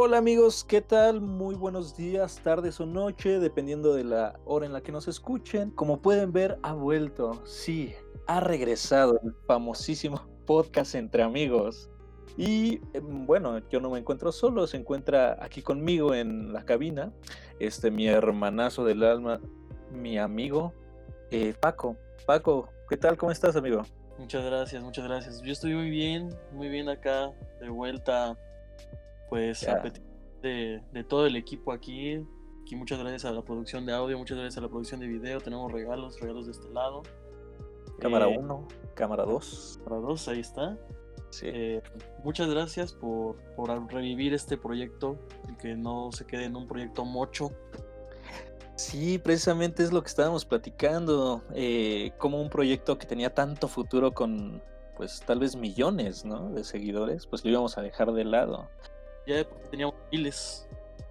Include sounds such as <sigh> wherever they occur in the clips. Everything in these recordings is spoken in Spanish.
Hola amigos, ¿qué tal? Muy buenos días, tardes o noche, dependiendo de la hora en la que nos escuchen. Como pueden ver, ha vuelto, sí, ha regresado el famosísimo <laughs> podcast entre amigos. Y em, bueno, yo no me encuentro solo, se encuentra aquí conmigo en la cabina, este mi hermanazo del alma, mi amigo eh, Paco. Paco, ¿qué tal? ¿Cómo estás, amigo? Muchas gracias, muchas gracias. Yo estoy muy bien, muy bien acá, de vuelta pues de, de, todo el equipo aquí. Aquí muchas gracias a la producción de audio, muchas gracias a la producción de video. Tenemos regalos, regalos de este lado. Cámara 1, eh, cámara 2. Cámara 2, ahí está. Eh, muchas gracias por, por, revivir este proyecto y que no se quede en un proyecto mocho. Sí, precisamente es lo que estábamos platicando, eh, como un proyecto que tenía tanto futuro con, pues tal vez millones, ¿no? De seguidores, pues lo íbamos a dejar de lado. Ya teníamos miles.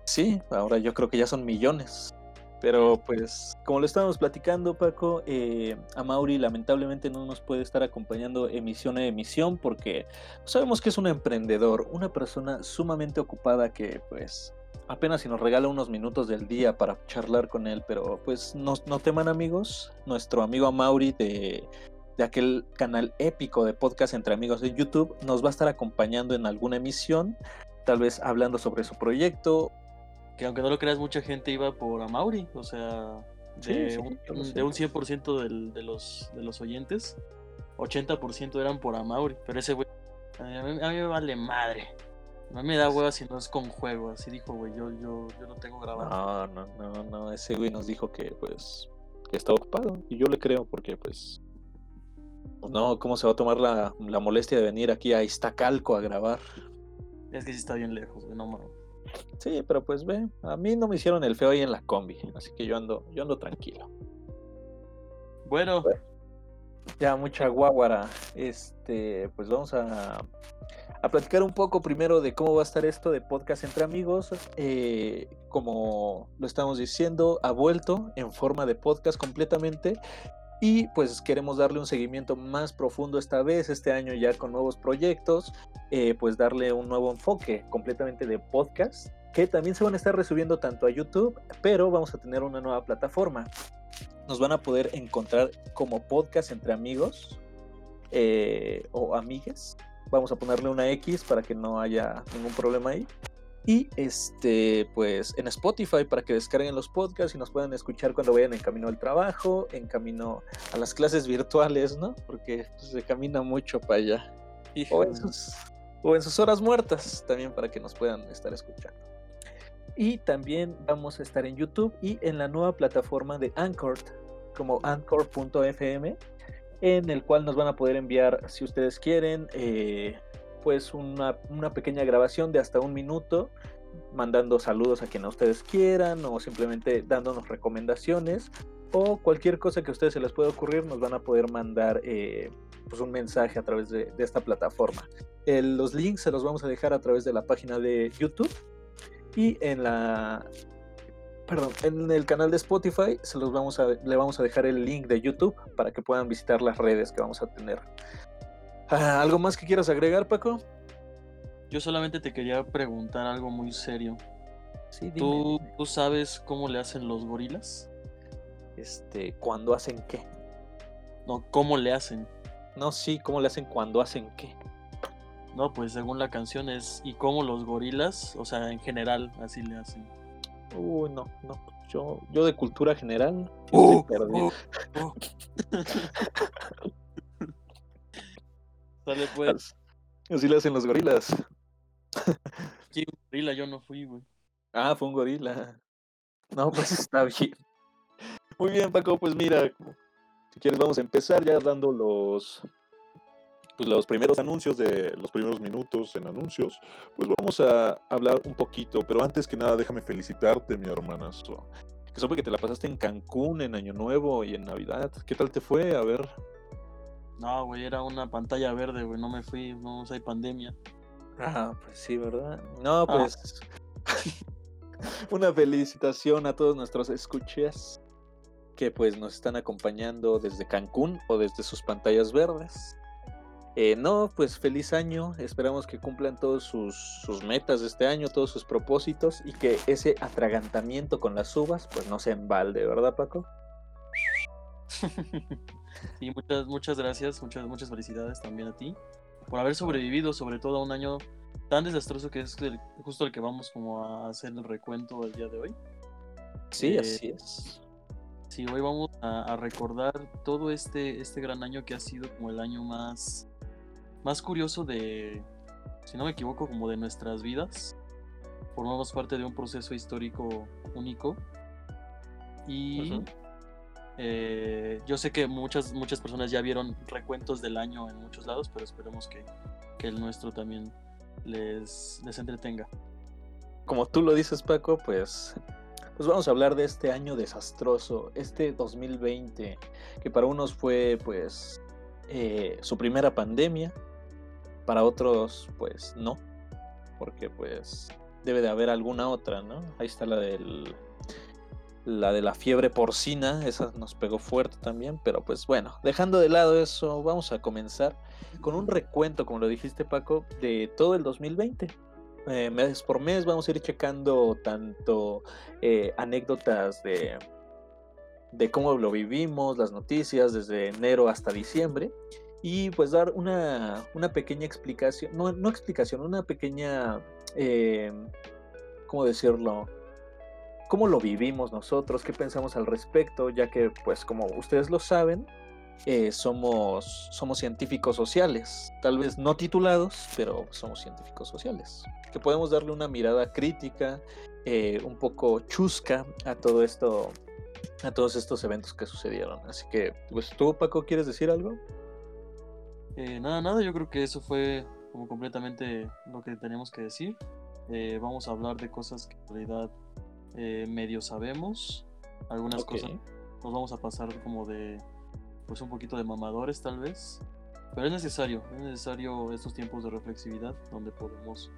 Sí, ahora yo creo que ya son millones. Pero pues, como lo estábamos platicando, Paco, eh, a Mauri lamentablemente no nos puede estar acompañando emisión a emisión porque sabemos que es un emprendedor, una persona sumamente ocupada que pues apenas si nos regala unos minutos del día para charlar con él, pero pues no, no teman amigos, nuestro amigo Mauri de, de aquel canal épico de podcast entre amigos de YouTube nos va a estar acompañando en alguna emisión tal vez hablando sobre su proyecto. Que aunque no lo creas, mucha gente iba por Amauri, o sea, de, un, de un 100% de, los, de los oyentes, 80% eran por Amauri, pero ese güey, a mí, me vale madre. Mí me da hueva si no es con juego, así dijo, güey, yo, yo, yo no tengo grabado. No, no, no, no, ese güey nos dijo que, pues, que está ocupado, y yo le creo, porque, pues, no, ¿cómo se va a tomar la, la molestia de venir aquí a Iztacalco a grabar? Es que sí está bien lejos, güey, no mames. Sí, pero pues ve, a mí no me hicieron el feo ahí en la combi, así que yo ando, yo ando tranquilo. Bueno. ya mucha guaguara. Este, pues vamos a, a platicar un poco primero de cómo va a estar esto de podcast entre amigos. Eh, como lo estamos diciendo, ha vuelto en forma de podcast completamente. Y pues queremos darle un seguimiento más profundo esta vez, este año ya con nuevos proyectos, eh, pues darle un nuevo enfoque completamente de podcast, que también se van a estar resubiendo tanto a YouTube, pero vamos a tener una nueva plataforma. Nos van a poder encontrar como podcast entre amigos eh, o amigues. Vamos a ponerle una X para que no haya ningún problema ahí. Y este, pues en Spotify para que descarguen los podcasts y nos puedan escuchar cuando vayan en camino al trabajo, en camino a las clases virtuales, ¿no? Porque pues, se camina mucho para allá. O en, sus, o en sus horas muertas también para que nos puedan estar escuchando. Y también vamos a estar en YouTube y en la nueva plataforma de Anchor, como anchor.fm, en el cual nos van a poder enviar, si ustedes quieren, eh, pues una, una pequeña grabación de hasta un minuto mandando saludos a quien a ustedes quieran o simplemente dándonos recomendaciones o cualquier cosa que a ustedes se les pueda ocurrir nos van a poder mandar eh, pues un mensaje a través de, esta plataforma. los links se los vamos a dejar a través de la página de YouTube y en la perdón, en el canal de Spotify se los vamos a, le vamos a dejar el link de YouTube para que puedan visitar las redes que vamos a tener ¿Algo más que quieras agregar, Paco? Yo solamente te quería preguntar algo muy serio. Sí, ¿Tú, ¿Tú sabes cómo le hacen los gorilas? Este, ¿cuándo hacen qué? No, ¿cómo le hacen? No, sí, ¿cómo le hacen cuando hacen qué? No, pues según la canción es ¿y cómo los gorilas? O sea, en general, así le hacen. Uy, no, no. Yo, yo de cultura general. Uh, uh, uh. Pues. Así le hacen los gorilas. <laughs> Sí, un gorila, yo no fui, güey. Ah, fue un gorila. No, pues está bien. Muy bien, Paco, pues mira, si quieres vamos a empezar ya dando los pues los primeros anuncios de los primeros minutos en anuncios, pues vamos a hablar un poquito, pero antes que nada déjame felicitarte, mi hermanazo. Que supe que te la pasaste en Cancún en Año Nuevo y en Navidad. ¿Qué tal te fue? A ver, no, güey, era una pantalla verde, güey, no me fui, no hay pandemia. Ah, pues sí, ¿verdad? No, ah. pues <laughs> una felicitación a todos nuestros escuchas que pues nos están acompañando desde Cancún o desde sus pantallas verdes. Eh, no, pues feliz año. Esperamos que cumplan todos sus, sus, metas de este año, todos sus propósitos y que ese atragantamiento con las uvas, pues no sea en balde, ¿verdad, Paco? <laughs> y muchas, muchas gracias, muchas, muchas felicidades también a ti por haber sobrevivido, sobre todo a un año tan desastroso que es justo el que vamos como a hacer el recuento el día de hoy. Sí, eh, así es. Sí, hoy vamos a, recordar todo este, este gran año que ha sido como el año más, más curioso de, si no me equivoco, como de nuestras vidas. Formamos parte de un proceso histórico único. Y eh, yo sé que muchas, muchas personas ya vieron recuentos del año en muchos lados, pero esperemos que, que el nuestro también les, les entretenga. Como tú lo dices, Paco, pues pues vamos a hablar de este año desastroso, este 2020, que para unos fue pues eh, su primera pandemia, para otros pues no, porque pues debe de haber alguna otra, ¿no? Ahí está la del la de la fiebre porcina, esa nos pegó fuerte también, pero pues bueno, dejando de lado eso, vamos a comenzar con un recuento, como lo dijiste Paco, de todo el 2020. Eh, mes por mes vamos a ir checando tanto eh, anécdotas de, de cómo lo vivimos, las noticias desde enero hasta diciembre y pues dar una, una pequeña explicación, no, no, explicación, una pequeña, eh, ¿cómo decirlo? ¿Cómo lo vivimos nosotros? ¿Qué pensamos al respecto? Ya que pues como ustedes lo saben, eh, somos, somos científicos sociales, tal vez no titulados, pero somos científicos sociales, que podemos darle una mirada crítica, eh, un poco chusca a todo esto, a todos estos eventos que sucedieron. Así que, pues tú, Paco, ¿quieres decir algo? Eh, nada, nada, yo creo que eso fue como completamente lo que teníamos que decir. vamos a hablar de cosas que en realidad medio sabemos, algunas cosas nos vamos a pasar como de pues un poquito de mamadores tal vez, pero es necesario, es necesario estos tiempos de reflexividad donde podemos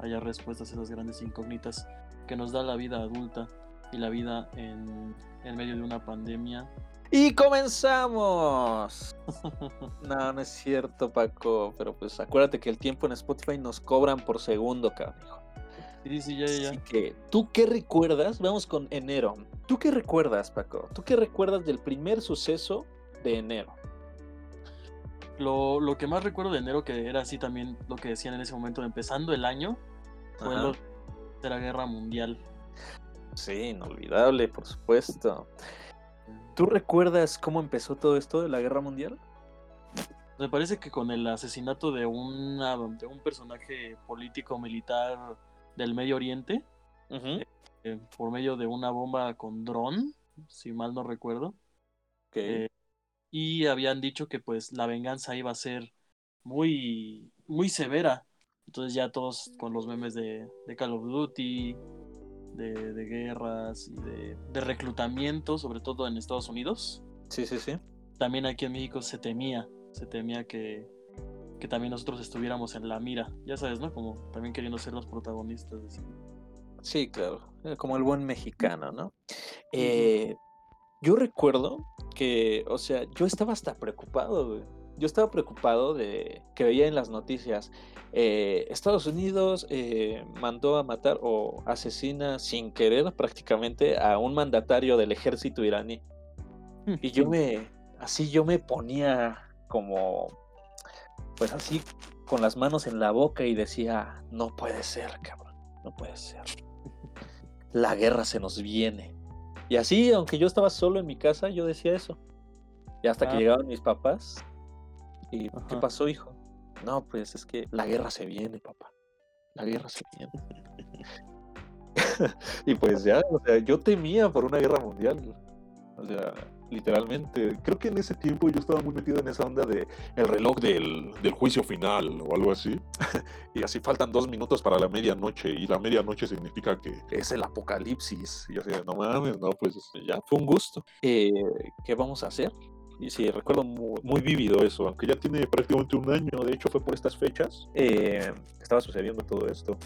hallar respuestas a esas grandes incógnitas que nos da la vida adulta y la vida en, en medio de una pandemia. Y comenzamos. <laughs> no, no es cierto, Paco, pero pues acuérdate que el tiempo en Spotify nos cobran por segundo, cabrón. Sí, sí, ya, ya. Así que, ¿tú qué recuerdas? Vamos con enero. ¿Tú qué recuerdas, Paco? ¿Tú qué recuerdas del primer suceso de enero. Lo, que más recuerdo de enero, que era así también lo que decían en ese momento, empezando el año, fue la Tercera Guerra Mundial. Sí, inolvidable, por supuesto. ¿Tú recuerdas cómo empezó todo esto de la Guerra Mundial? Me parece que con el asesinato de, una, de un personaje político militar del Medio Oriente, eh, por medio de una bomba con dron, si mal no recuerdo. Okay. Eh, y habían dicho que pues la venganza iba a ser muy, muy severa. Entonces ya todos con los memes de, de Call of Duty, de, de guerras y de, de, reclutamiento, sobre todo en Estados Unidos. Sí, sí, sí. También aquí en México se temía, se temía que, que también nosotros estuviéramos en la mira, ya sabes, ¿no? Como también queriendo ser los protagonistas. Sí, claro, eh, como el buen mexicano, ¿no? Eh, yo recuerdo que, o sea, yo estaba hasta preocupado, Yo estaba preocupado de que veía en las noticias, eh, Estados Unidos eh, mandó a matar o asesina sin querer prácticamente a un mandatario del ejército iraní. Mm, y yo me, así yo me ponía como, pues así con las manos en la boca y decía, no puede ser, cabrón, no puede ser. La guerra se nos viene. Y así, aunque yo estaba solo en mi casa, yo decía eso. Y hasta que ah. llegaban mis papás. ¿Y qué pasó, hijo? No, pues es que la guerra se viene, papá. La guerra se viene. <laughs> y pues ya, o sea, yo temía por una guerra mundial. O sea, literalmente. Creo que en ese tiempo yo estaba muy metido en esa onda de el reloj del, del juicio final o algo así. <laughs> y así faltan dos minutos para la medianoche y la medianoche significa que es el apocalipsis. Y yo decía, no mames, no, pues ya fue un gusto. Eh, ¿Qué vamos a hacer? Y sí, recuerdo muy, muy, vívido eso, aunque ya tiene prácticamente un año, de hecho fue por estas fechas, eh, estaba sucediendo todo esto.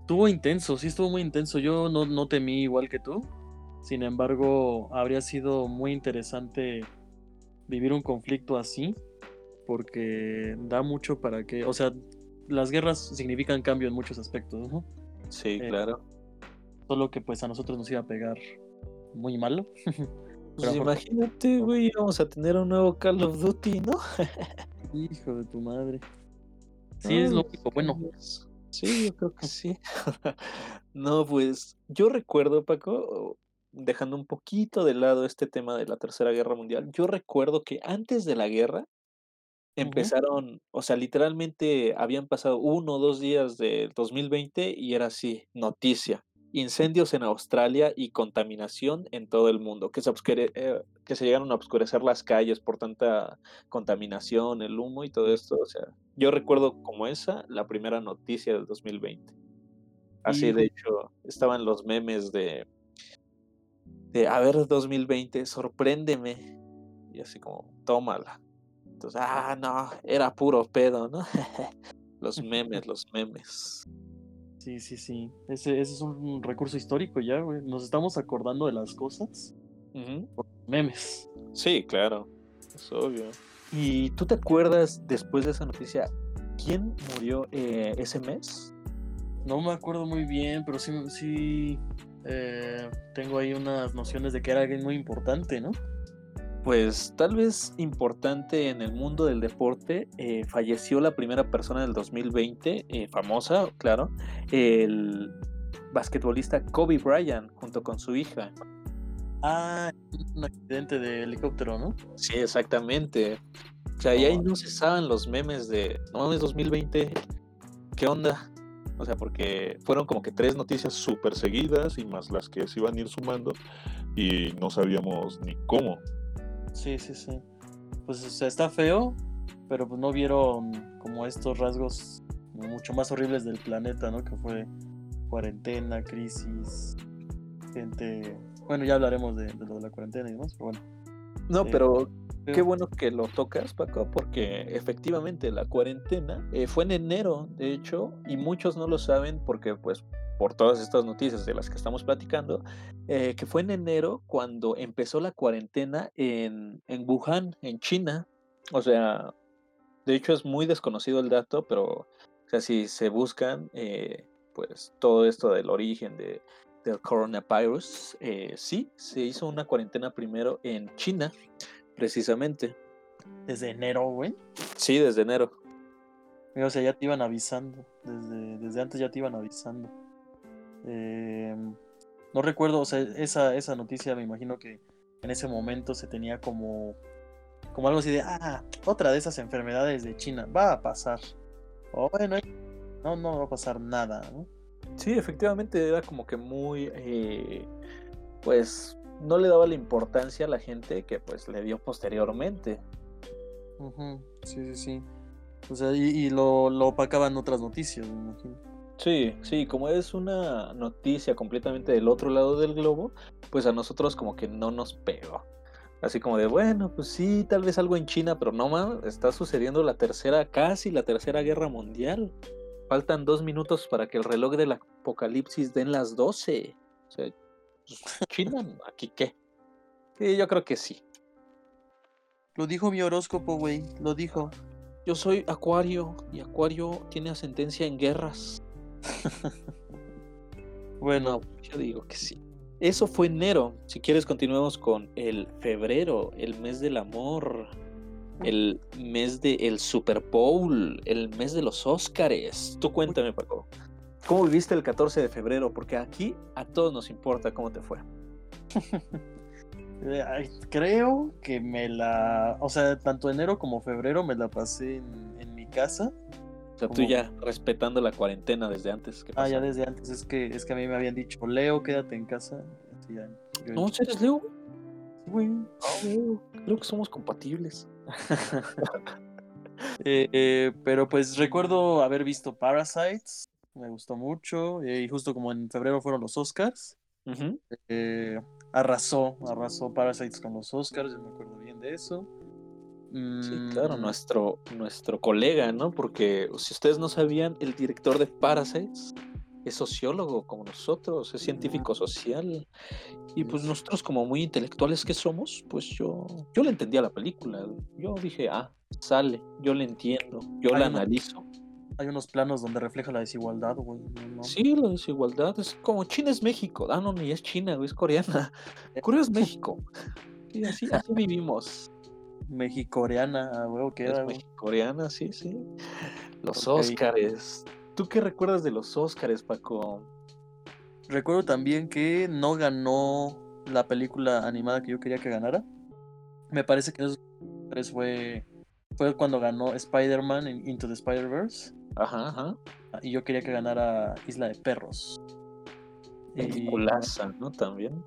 Estuvo intenso, sí estuvo muy intenso, yo no, no temí igual que tú, sin embargo, habría sido muy interesante vivir un conflicto así. porque da mucho para que, o sea, las guerras significan cambio en muchos aspectos, ¿no? Sí, eh, claro. Solo que pues a nosotros nos iba a pegar muy malo. <laughs> Pues imagínate, güey, vamos a tener un nuevo Call of Duty, ¿no? Hijo de tu madre. Sí, es lógico, bueno. Sí, yo creo que sí. <laughs> no, pues yo recuerdo, Paco, dejando un poquito de lado este tema de la Tercera Guerra Mundial, yo recuerdo que antes de la guerra empezaron, o sea, literalmente habían pasado uno o dos días del 2020 y era así, noticia incendios en Australia y contaminación en todo el mundo, que se, eh, que se llegaron a oscurecer las calles por tanta contaminación, el humo y todo esto. O sea, yo recuerdo como esa la primera noticia del 2020. Así, de hecho, estaban los memes de, de, a ver, 2020, sorpréndeme. Y así como, tómala. Entonces, ah, no, era puro pedo, ¿no? <laughs> los memes, <laughs> los memes. Sí, sí, sí. Ese, ese es un recurso histórico ya, güey. Nos estamos acordando de las cosas por memes. Sí, claro. Es obvio. ¿Y tú te acuerdas después de esa noticia quién murió eh, ese mes? No me acuerdo muy bien, pero sí, sí eh, tengo ahí unas nociones de que era alguien muy importante, ¿no? pues tal vez importante en el mundo del deporte, eh, falleció la primera persona del 2020, eh, famosa, claro, el basquetbolista Kobe Bryant junto con su hija. Ah, un accidente de helicóptero, ¿no? Sí, exactamente. O sea, y ahí no cesaban los memes de, no mames, 2020, ¿qué onda? O sea, porque fueron como que tres noticias súper seguidas y más las que se iban a ir sumando y no sabíamos ni cómo. Sí, sí, sí. Pues o sea, está feo, pero pues no vieron como estos rasgos mucho más horribles del planeta, ¿no? Que fue cuarentena, crisis, gente... Bueno, ya hablaremos de, lo de la cuarentena y demás, pero bueno. No, eh, pero qué bueno que lo tocas, Paco, porque efectivamente la cuarentena eh, fue en enero, de hecho, y muchos no lo saben porque pues por todas estas noticias de las que estamos platicando, eh, que fue en enero cuando empezó la cuarentena en, en, Wuhan, en China. O sea, de hecho es muy desconocido el dato, pero o sea, si se buscan, eh, pues todo esto del origen de, del coronavirus, eh, sí, se hizo una cuarentena primero en China, precisamente. ¿Desde enero, güey? Sí, desde enero. O sea, ya te iban avisando, desde, desde antes ya te iban avisando. Eh, no recuerdo, o sea, esa, esa noticia me imagino que en ese momento se tenía como, como algo así de, ah, otra de esas enfermedades de China, va a pasar. O bueno, no, no va a pasar nada, ¿no? Sí, efectivamente era como que muy, eh, pues, no le daba la importancia a la gente que pues le dio posteriormente. Sí, sí, sí. O sea, y, y lo, lo opacaban otras noticias, me imagino. Sí, sí, como es una noticia completamente del otro lado del globo, pues a nosotros como que no nos pegó. Así como de, bueno, pues sí, tal vez algo en China, pero no más, está sucediendo la tercera, casi la tercera guerra mundial. Faltan dos minutos para que el reloj del apocalipsis den las 12. O sea, pues, China, ¿aquí qué? Sí, yo creo que sí. Lo dijo mi horóscopo, güey, lo dijo. Yo soy Acuario y Acuario tiene ascendencia en guerras. <laughs> bueno, yo digo que sí. Eso fue enero. Si quieres, continuemos con el febrero, el mes del amor, el mes del Super Bowl, el mes de los Óscares. Tú cuéntame, Paco. ¿Cómo viviste el 14 de febrero? Porque aquí a todos nos importa cómo te fue. Creo que me la. O sea, tanto enero como febrero me la pasé en mi casa o sea, tú ya respetando la cuarentena desde antes. ah, ya desde antes. Es que, es que a mí me habían dicho, Leo, quédate en casa. no, ¿eres Leo? Sí, güey. Ah, Creo que somos compatibles. <laughs> Eh, eh, pero pues recuerdo haber visto Parasites. Me gustó mucho. Eh, y justo como en febrero fueron los Oscars. arrasó, arrasó Parasites con los Oscars. Yo me acuerdo bien de eso. Sí, claro, mm. nuestro, nuestro colega, ¿no? Porque si ustedes no sabían, el director de Parasites es sociólogo como nosotros, es científico social. Y pues nosotros como muy intelectuales que somos, pues yo, yo le entendía la película. Yo dije, ah, sale, yo la entiendo, yo la analizo. Hay unos planos donde refleja la desigualdad, güey. Sí, la desigualdad es como China es México. Ah, no, ni es China, güey, es coreana. Corea es México. Sí, así, así vivimos. Mexicoreana, güey, queda. Mexicoreana, sí, sí. Los Óscares. ¿Tú qué recuerdas de los Óscares, Paco? Recuerdo también que no ganó la película animada que yo quería que ganara. Me parece que esos fue, fue cuando ganó Spider-Man Into the Spider-Verse. Ajá, ajá. Y yo quería que ganara Isla de Perros. Peliculaza, ¿no? También.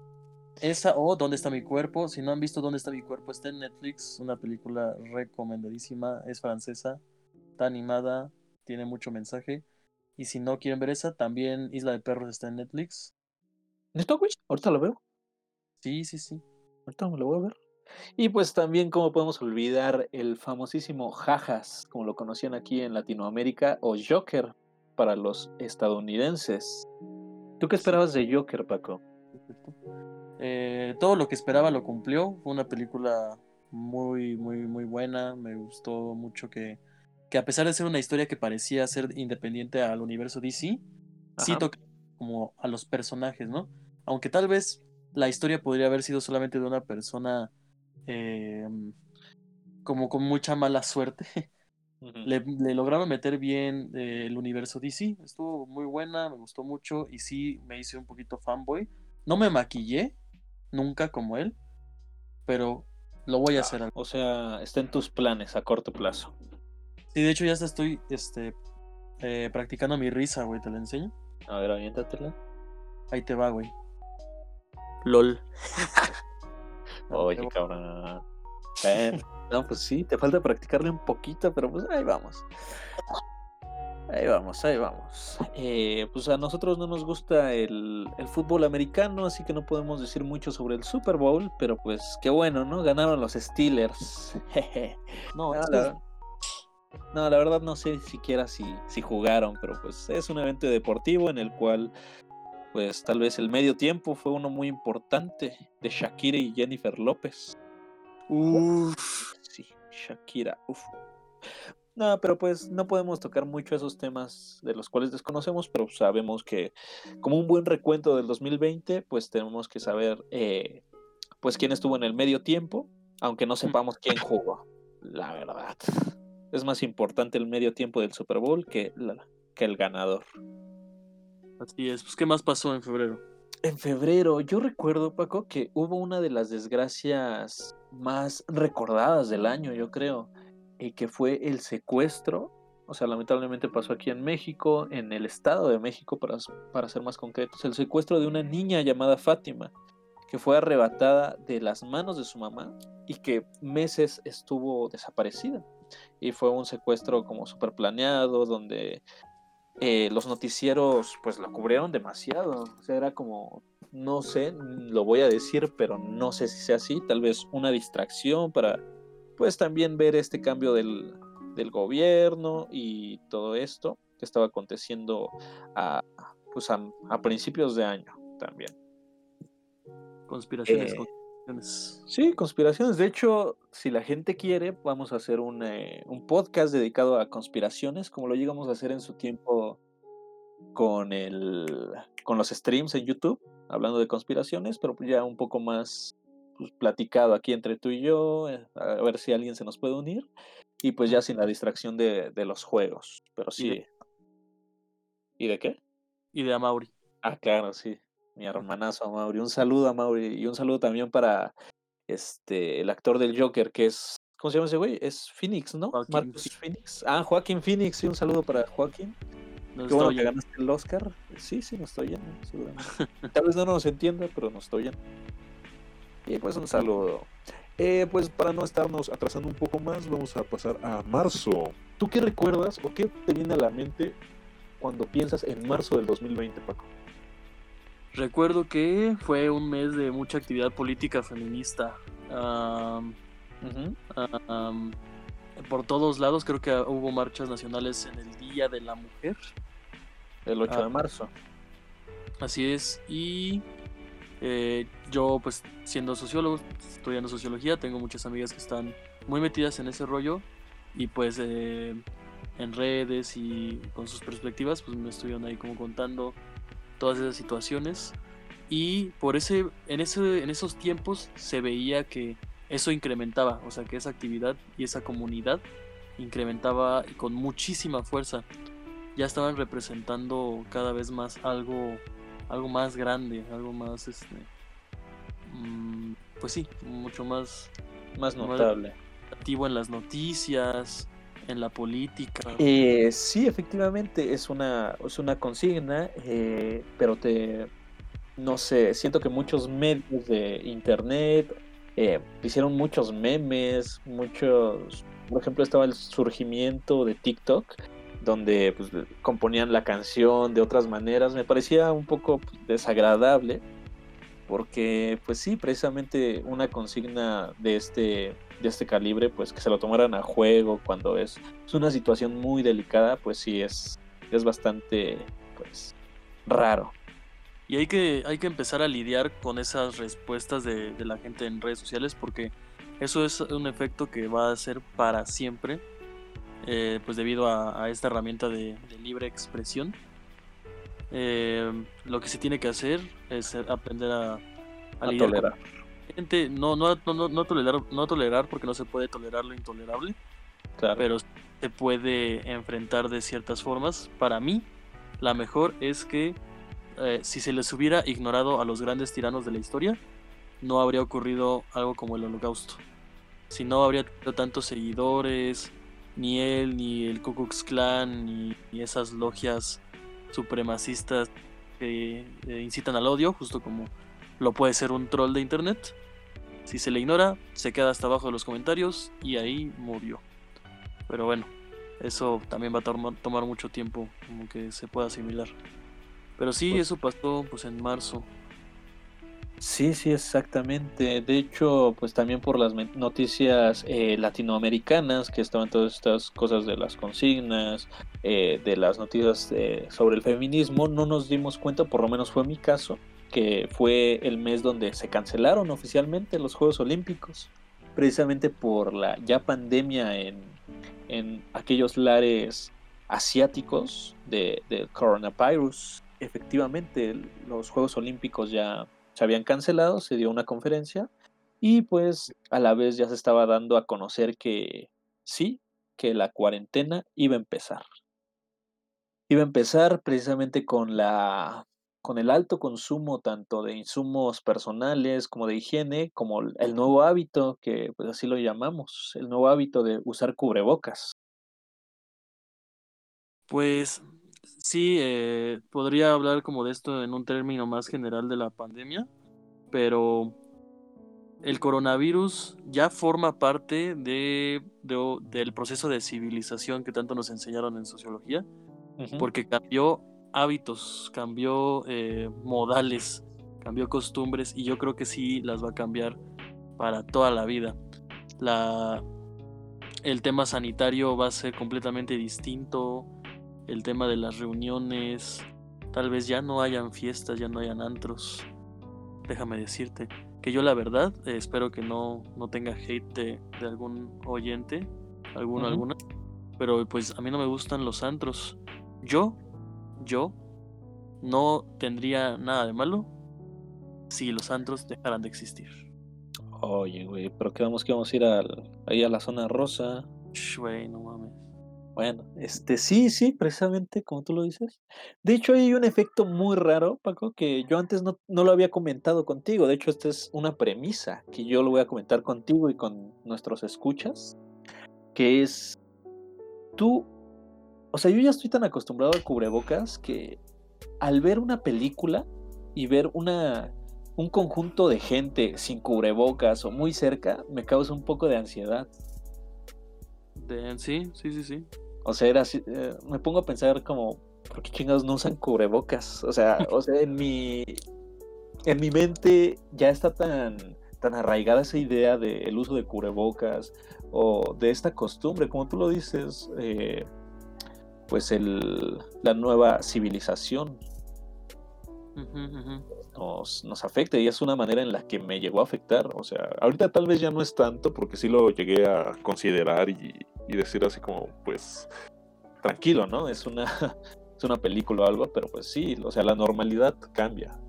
Esa o ¿Dónde está mi cuerpo? Si no han visto ¿Dónde está mi cuerpo? Está en Netflix. Una película recomendadísima. Es francesa. Está animada. Tiene mucho mensaje. Y si no quieren ver esa, también Isla de Perros está en Netflix. ¿Neto, güey? Ahorita lo veo. Sí, sí, sí. Ahorita me lo voy a ver. Y pues también, ¿cómo podemos olvidar el famosísimo Jajas, como lo conocían aquí en Latinoamérica, o Joker para los estadounidenses? ¿Tú qué esperabas de Joker, Paco? Eh, todo lo que esperaba lo cumplió. Fue una película muy, muy, muy buena. Me gustó mucho que, que a pesar de ser una historia que parecía ser independiente al universo DC, sí toca como a los personajes, ¿no? Aunque tal vez la historia podría haber sido solamente de una persona Em, como con mucha mala suerte. <laughs> le, lograron meter bien eh, el universo DC. Estuvo muy buena, me gustó mucho y sí me hice un poquito fanboy. No me maquillé, nunca como él, pero lo voy a hacer. Ah, o sea, está en tus planes a corto plazo. Sí, de hecho ya estoy este, eh, practicando mi risa, güey, te la enseño. A ver, aviéntatela. Ahí te va, güey. LOL. <laughs> Oye, cabrón. no, pues sí, te falta practicarle un poquito, pero pues ahí vamos. Ahí vamos, ahí vamos. Eh, pues a nosotros no nos gusta el, fútbol americano, así que no podemos decir mucho sobre el Super Bowl, pero pues qué bueno, ¿no? Ganaron los Steelers. <laughs> no, no, la, no, la verdad no sé siquiera si, si jugaron, pero pues es un evento deportivo en el cual pues tal vez el medio tiempo fue uno muy importante de Shakira y Jennifer López. Uf, sí, Shakira, uf. No, pero pues no podemos tocar mucho esos temas de los cuales desconocemos, pero sabemos que como un buen recuento del 2020, pues tenemos que saber eh, pues quién estuvo en el medio tiempo, aunque no sepamos quién jugó, la verdad. Es más importante el medio tiempo del Super Bowl que, que el ganador. Así es. Pues, ¿qué más pasó en febrero? En febrero, yo recuerdo, Paco, que hubo una de las desgracias más recordadas del año, yo creo, y que fue el secuestro. O sea, lamentablemente pasó aquí en México, en el Estado de México, para, para ser más concretos, el secuestro de una niña llamada Fátima, que fue arrebatada de las manos de su mamá y que meses estuvo desaparecida. Y fue un secuestro como súper planeado, donde eh, los noticieros pues lo cubrieron demasiado. O sea, era como, no sé, lo voy a decir, pero no sé si sea así, tal vez una distracción para pues también ver este cambio del, gobierno y todo esto que estaba aconteciendo a, pues a, principios de año también. Conspiraciones. Eh, Sí, conspiraciones. De hecho, si la gente quiere, vamos a hacer un, eh, un, podcast dedicado a conspiraciones, como lo llegamos a hacer en su tiempo con, el, con los streams en YouTube, hablando de conspiraciones, pero ya un poco más pues, platicado aquí entre tú y yo, eh, a ver si alguien se nos puede unir, y pues ya sin la distracción de, de los juegos, pero sí. ¿Y de qué? Y de Amaury. Ah, claro, sí mi hermanazo a Mauri. Un saludo a Mauri y un saludo también para este el actor del Joker, que es. ¿Cómo se llama ese güey? Es Phoenix, ¿no? Marcus Phoenix. Ah, Joaquín Phoenix, sí, un saludo para Joaquín. No Qué bueno que ganaste el Oscar. Sí, sí, nos estoy yendo, Tal vez no nos entienda, pero nos estoy yendo. Y pues un saludo. Eh, pues para no estarnos atrasando un poco más, vamos a pasar a marzo. ¿Tú qué recuerdas o qué te viene a la mente cuando piensas en marzo del 2020, Paco? Recuerdo que fue un mes de mucha actividad política feminista. por todos lados, creo que hubo marchas nacionales en el Día de la Mujer. El 8 de ah, marzo. Así es. Y eh, yo, pues, siendo sociólogo, estudiando sociología, tengo muchas amigas que están muy metidas en ese rollo. Y pues eh, en redes y con sus perspectivas, pues me estuvieron ahí como contando todas esas situaciones. Y por ese, en, ese, en esos tiempos se veía que eso incrementaba, o sea que esa actividad y esa comunidad incrementaba con muchísima fuerza. Ya estaban representando cada vez más algo, algo más grande, algo más, este, mm, pues sí, mucho más, más notable, activo en las noticias, en la política. Eh, sí, efectivamente es una, es una consigna, eh, pero te, no sé, siento que muchos medios de internet eh, hicieron muchos memes, muchos, por ejemplo, estaba el surgimiento de TikTok, donde pues, componían la canción de otras maneras, me parecía un poco desagradable, porque pues sí, precisamente una consigna de este de este calibre, pues que se lo tomaran a juego cuando es, es una situación muy delicada, pues sí es, es bastante pues raro. Y hay que, hay que empezar a lidiar con esas respuestas de, la gente en redes sociales porque eso es un efecto que va a ser para siempre, eh, pues debido a, esta herramienta de, libre expresión. Eh, lo que se tiene que hacer es aprender a, a, lidiar tolerar no, no, no, no, tolerar, no tolerar porque no se puede tolerar lo intolerable, pero se puede enfrentar de ciertas formas. Para mí, la mejor es que eh, si se les hubiera ignorado a los grandes tiranos de la historia, no habría ocurrido algo como el holocausto. Si no habría tenido tantos seguidores, ni él, ni el Ku Klux Klan, ni, esas logias supremacistas que eh, incitan al odio, justo como lo puede ser un troll de internet. Si se le ignora, se queda hasta abajo de los comentarios y ahí murió. Pero bueno, eso también va a tomar mucho tiempo como que se pueda asimilar. Pero sí, pues eso pasó pues en marzo. Sí, sí, exactamente. De hecho, pues también por las noticias eh, latinoamericanas, que estaban todas estas cosas de las consignas, eh, de las noticias eh, sobre el feminismo, no nos dimos cuenta, por lo menos fue mi caso, que fue el mes donde se cancelaron oficialmente los Juegos Olímpicos, precisamente por la ya pandemia en, en aquellos lares asiáticos de, coronavirus. Efectivamente, los Juegos Olímpicos ya se habían cancelado, se dio una conferencia y pues a la vez ya se estaba dando a conocer que sí, que la cuarentena iba a empezar. Iba a empezar precisamente con la con el alto consumo tanto de insumos personales como de higiene, como el nuevo hábito, que pues así lo llamamos, el nuevo hábito de usar cubrebocas. Pues sí, eh, podría hablar como de esto en un término más general de la pandemia, pero el coronavirus ya forma parte de, del proceso de civilización que tanto nos enseñaron en sociología, porque cambió hábitos, cambió eh, modales, cambió costumbres y yo creo que sí las va a cambiar para toda la vida. La, el tema sanitario va a ser completamente distinto, el tema de las reuniones, tal vez ya no hayan fiestas, ya no hayan antros. Déjame decirte que yo la verdad eh, espero que no, no tenga hate de, algún oyente, alguno, alguna, pero pues a mí no me gustan los antros. Yo yo no tendría nada de malo si los antros dejaran de existir. Oye, güey, pero quedamos que vamos a ir ahí a la zona rosa. Güey, no mames. Bueno, este sí, sí, precisamente como tú lo dices. De hecho, hay un efecto muy raro, Paco, que yo antes no, no lo había comentado contigo. De hecho, esta es una premisa que yo lo voy a comentar contigo y con nuestros escuchas, que es tú o sea, yo ya estoy tan acostumbrado al cubrebocas que al ver una película y ver una, un conjunto de gente sin cubrebocas o muy cerca, me causa un poco de ansiedad. De, sí, sí, sí, sí. O sea, era así, eh, me pongo a pensar como, ¿por qué chingados no usan cubrebocas? O sea, o sea, en mi, en mi mente ya está tan, tan arraigada esa idea del uso de cubrebocas o de esta costumbre, como tú lo dices, eh, pues el, la nueva civilización Nos, nos, afecta y es una manera en la que me llegó a afectar. O sea, ahorita tal vez ya no es tanto porque sí lo llegué a considerar y, y decir así como, pues, tranquilo, ¿no? Es una, <laughs> es una película o algo, pero pues sí, o sea, la normalidad cambia.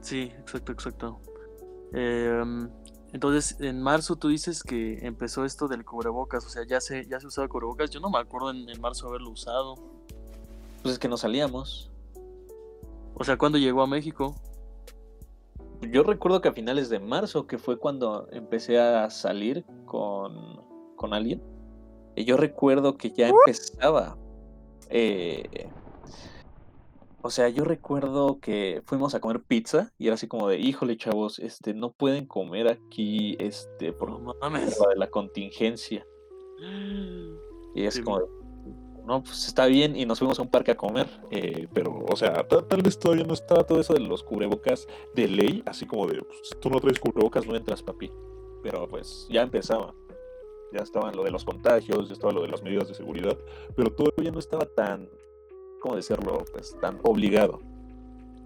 Sí, exacto, exacto. Em, entonces, en marzo tú dices que empezó esto del cubrebocas, o sea, ya se, ya se usaba cubrebocas. Yo no me acuerdo en, en marzo haberlo usado. Pues es que no salíamos. O sea, ¿cuándo llegó a México? Yo recuerdo que a finales de marzo, que fue cuando empecé a salir con, con alguien, y yo recuerdo que ya empezaba. Eh, o sea, yo recuerdo que fuimos a comer pizza y era así como de, híjole, chavos, este, no pueden comer aquí, este, por No mames. de la contingencia. <gasps> Y es como, de, no, pues está bien, y nos fuimos a un parque a comer. eh, pero, O sea, ta- tal vez todavía no estaba todo eso de los cubrebocas de ley, así como de, pues, tú no traes cubrebocas, no entras, papi. pero pues ya empezaba. Ya estaban lo de los contagios, ya estaba lo de las medidas de seguridad, pero todavía no estaba tan, ¿cómo decirlo? Pues tan obligado.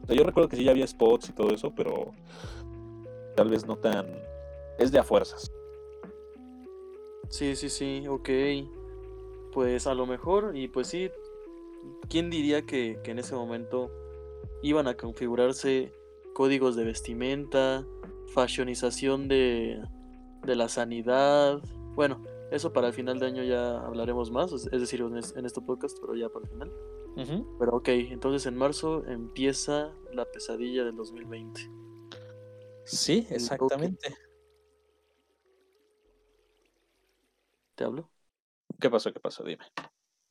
Yo recuerdo que sí ya había spots y todo eso, pero tal vez no tan... Es de a fuerzas. Sí, sí, sí, ok. Pues a lo mejor, y pues sí, ¿quién diría que, que en ese momento iban a configurarse códigos de vestimenta, fashionización de, de la sanidad? Bueno, eso para el final de año ya hablaremos más, es decir, en este podcast, pero ya para el final. Pero ok, entonces en marzo empieza la pesadilla del 2020. Sí, exactamente. ¿Te hablo? ¿Qué pasó? ¿Qué pasó? Dime.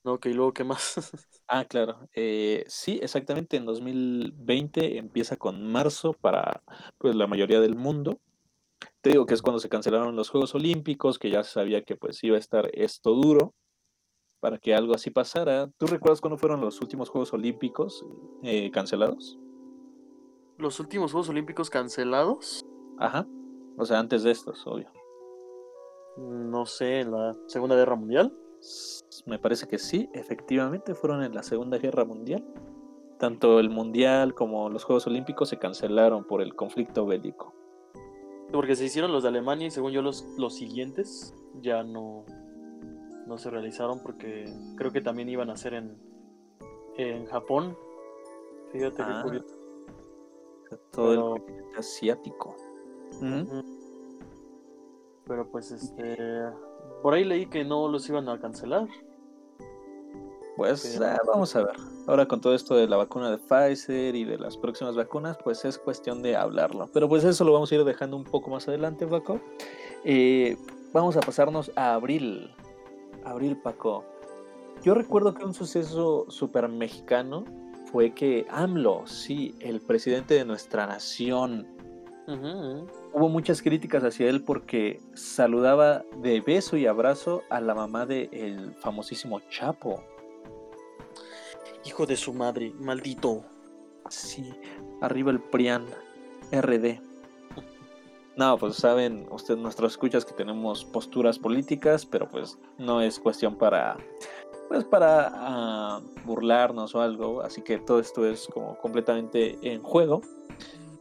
Ok, luego, ¿qué más? <laughs> Ah, claro. eh, sí, exactamente. En 2020 empieza con marzo para pues la mayoría del mundo. Te digo que es cuando se cancelaron los Juegos Olímpicos, que ya sabía que pues iba a estar esto duro para que algo así pasara. ¿Tú recuerdas cuándo fueron los últimos Juegos Olímpicos eh, cancelados? Los últimos Juegos Olímpicos cancelados. Ajá. O sea, antes de estos, obvio. No sé, en la Segunda Guerra Mundial. Me parece que sí, efectivamente fueron en la Segunda Guerra Mundial. Tanto el Mundial como los Juegos Olímpicos se cancelaron por el conflicto bélico. Porque se hicieron los de Alemania y según yo los, los siguientes ya no, no se realizaron porque creo que también iban a ser en, en Japón. Fíjate Ah, qué curioso. Todo Pero- el continente asiático. Pero pues este... Por ahí leí que no los iban a cancelar. Pues ah, vamos a ver. Ahora con todo esto de la vacuna de Pfizer y de las próximas vacunas, pues es cuestión de hablarlo. Pero pues eso lo vamos a ir dejando un poco más adelante, Paco. Eh, vamos a pasarnos a abril. Abril, Paco. Yo recuerdo que un suceso súper mexicano fue que AMLO, sí, el presidente de nuestra nación, hubo muchas críticas hacia él porque saludaba de beso y abrazo a la mamá del famosísimo Chapo. Hijo de su madre, maldito. Sí, arriba el PRIAN, RD. No, pues saben ustedes, nuestros escuchas que tenemos posturas políticas, pero pues no es cuestión para, pues para ah, burlarnos o algo, así que todo esto es como completamente en juego.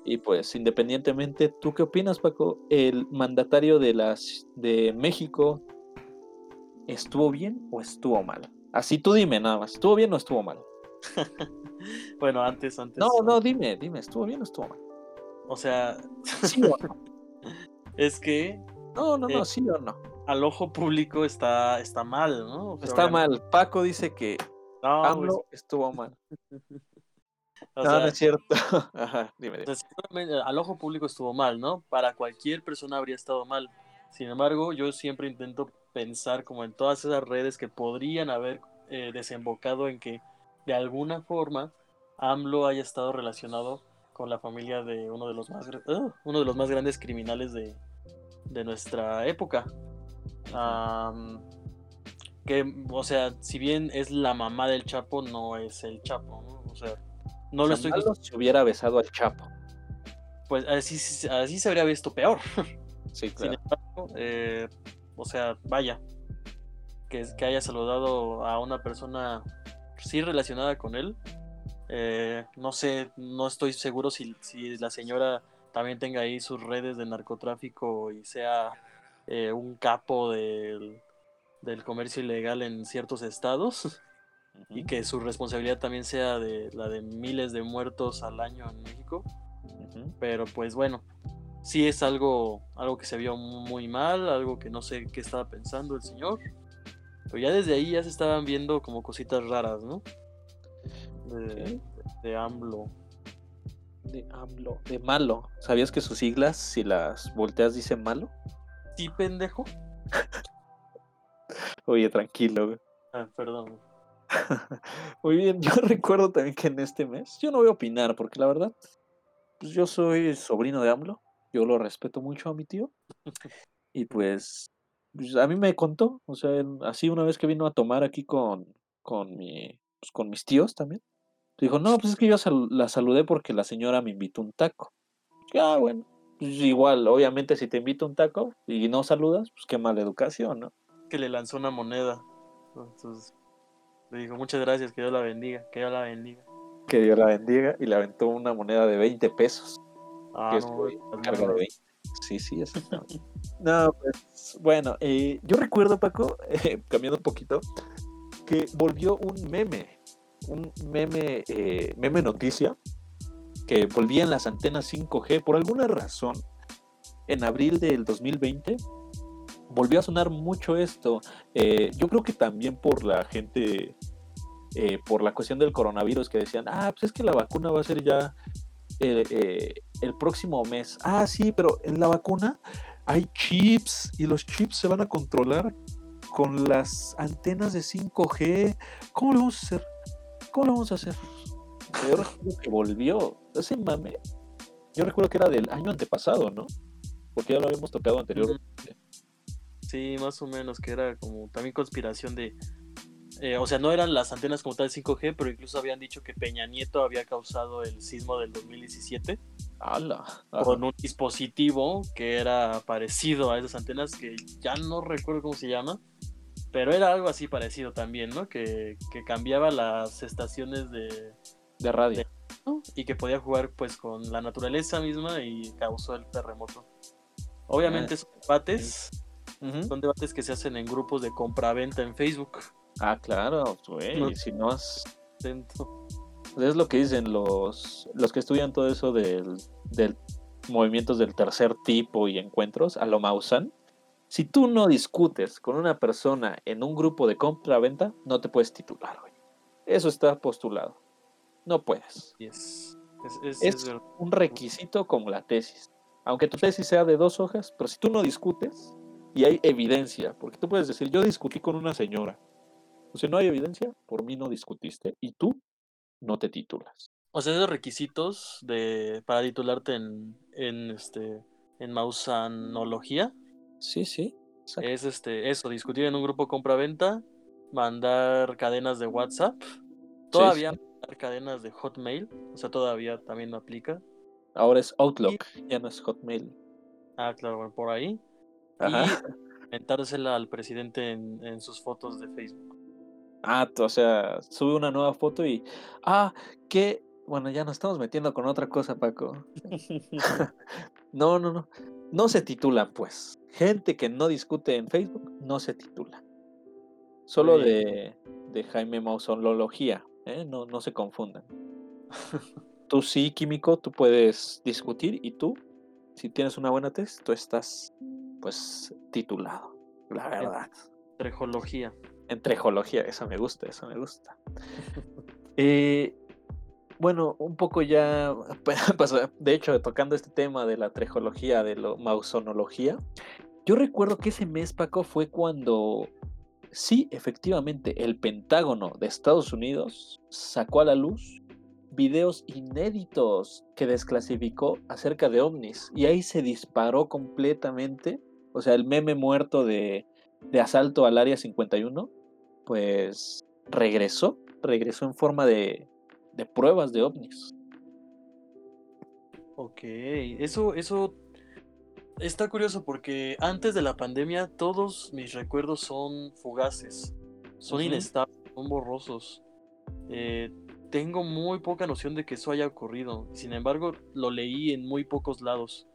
Y pues independientemente, ¿tú qué opinas, Paco? ¿El mandatario de las de México estuvo bien o estuvo mal? Así tú dime nada más, ¿estuvo bien o estuvo mal? <laughs> Bueno, antes, antes. No, no, dime, dime, ¿estuvo bien o estuvo mal? O sea, ¿Sí? <laughs> <laughs> es que No, no, no, Eh, sí o no. al ojo público está, está mal, ¿no? Está mal. Paco dice que No, pues, AMLO estuvo mal. <laughs> o no, sea, no es cierto. <laughs> Ajá, dime. al ojo público estuvo mal, ¿no? Para cualquier persona habría estado mal. Sin embargo, yo siempre intento pensar como en todas esas redes que podrían haber eh, desembocado en que de alguna forma AMLO haya estado relacionado con la familia de uno de los más, ¡Ugh! uno de los más grandes criminales de, de nuestra época. Am, que, o sea, si bien es la mamá del Chapo, no es el Chapo, ¿no? O sea, no O lo estoy malo si hubiera besado al Chapo. pues así, así se habría visto peor. Sí, Sin claro. embargo, eh, o sea, vaya, que, que haya saludado a una persona sí relacionada con él. Eh, no sé, no estoy seguro si, si la señora también tenga ahí sus redes de narcotráfico y sea eh, un capo del, del comercio ilegal en ciertos estados <laughs> y que su responsabilidad también sea de la de miles de muertos al año en México. Pero pues bueno, sí es algo, algo que se vio muy mal, algo que no sé qué estaba pensando el señor. Pero ya desde ahí ya se estaban viendo como cositas raras, ¿no? De, de AMLO. De AMLO, de malo. ¿Sabías que sus siglas, si las volteas, dicen malo? Sí, pendejo. <laughs> Oye, tranquilo, Ah, perdón. <laughs> Muy bien, yo <laughs> recuerdo también que en este mes, yo no voy a opinar, porque la verdad, pues yo soy sobrino de AMLO, yo lo respeto mucho a mi tío, y pues, pues a mí me contó, o sea, así una vez que vino a tomar aquí con, con, mi, pues, con mis tíos también, dijo, no, pues es que yo la saludé porque la señora me invitó un taco. Ah, bueno, pues igual, obviamente si te invito un taco y no saludas, pues qué mala educación, ¿no? Que le lanzó una moneda. Entonces, le dijo, muchas gracias, que Dios la bendiga, que Dios la bendiga. Que Dios la bendiga y le aventó una moneda de 20 pesos. Ah, no, 20. Sí, sí, eso <laughs> No, pues bueno, eh, yo recuerdo, Paco, <laughs> eh, cambiando un poquito, que volvió un meme, un meme, eh, meme noticia, que volvían las antenas 5G por alguna razón. En abril del 2020 volvió a sonar mucho esto. Eh, yo creo que también por la gente, eh, por la cuestión del coronavirus, que decían, ah, pues es que la vacuna va a ser ya el próximo mes. Ah, sí, pero en la vacuna hay chips y los chips se van a controlar con las antenas de 5G. ¿Cómo lo vamos a hacer? ¿Cómo lo vamos a hacer? Yo recuerdo que volvió. Ese mame. Yo recuerdo que era del año antepasado, ¿no? Porque ya lo habíamos tocado anteriormente. Sí, más o menos, que era como también conspiración de... Eh, o sea, no eran las antenas como tal 5G, pero incluso habían dicho que Peña Nieto había causado el sismo del 2017 ¡Hala! con un dispositivo que era parecido a esas antenas que ya no recuerdo cómo se llama, pero era algo así parecido también, ¿no? Que, que cambiaba las estaciones de, de radio y que podía jugar pues con la naturaleza misma y causó el terremoto. Obviamente esos debates son debates que se hacen en grupos de compra-venta en Facebook. Ah, claro, güey, si no es... Es lo que dicen los, los que estudian todo eso del, del movimientos del tercer tipo y encuentros, a lo Mausan. Si tú no discutes con una persona en un grupo de compra-venta, no te puedes titular, güey. Eso está postulado. No puedes. Es, un requisito como la tesis. Aunque tu tesis sea de dos hojas, pero si tú no discutes y hay evidencia, porque tú puedes decir, yo discutí con una señora. O si no hay evidencia, por mí no discutiste y tú no te titulas. O sea, esos requisitos de, para titularte en, en, este, en Mausanología. Sí, sí. Es este, eso, discutir en un grupo compra-venta, mandar cadenas de WhatsApp. Todavía cadenas de Hotmail, o sea, todavía también no aplica. Ahora es Outlook, ya no es Hotmail. Ah, claro, por ahí. Ajá. Y comentársela al presidente en, sus fotos de Facebook. Ah, o sea, sube una nueva foto y. Ah, que. Bueno, ya nos estamos metiendo con otra cosa, Paco. <laughs> <laughs> no, no, no. No se titula, pues. Gente que no discute en Facebook no se titula. Solo de, de Jaime Mausolología. ¿eh? No, no se confundan. <laughs> tú sí, químico, tú puedes discutir y tú, si tienes una buena tesis, tú estás, pues, titulado. La verdad. Trejología. En trejología, eso me gusta, eso me gusta. <laughs> Eh, bueno, un poco ya, <laughs> de hecho, tocando este tema de la trejología, de la mausonología, yo recuerdo que ese mes, Paco, fue cuando sí, efectivamente, el Pentágono de Estados Unidos sacó a la luz videos inéditos que desclasificó acerca de ovnis y ahí se disparó completamente, o sea, el meme muerto de, asalto al Área 51, pues regresó, regresó en forma de, de pruebas de ovnis. Ok, eso, eso está curioso porque antes de la pandemia todos mis recuerdos son fugaces, son inestables, son borrosos. Eh, tengo muy poca noción de que eso haya ocurrido. Sin embargo, lo leí en muy pocos lados.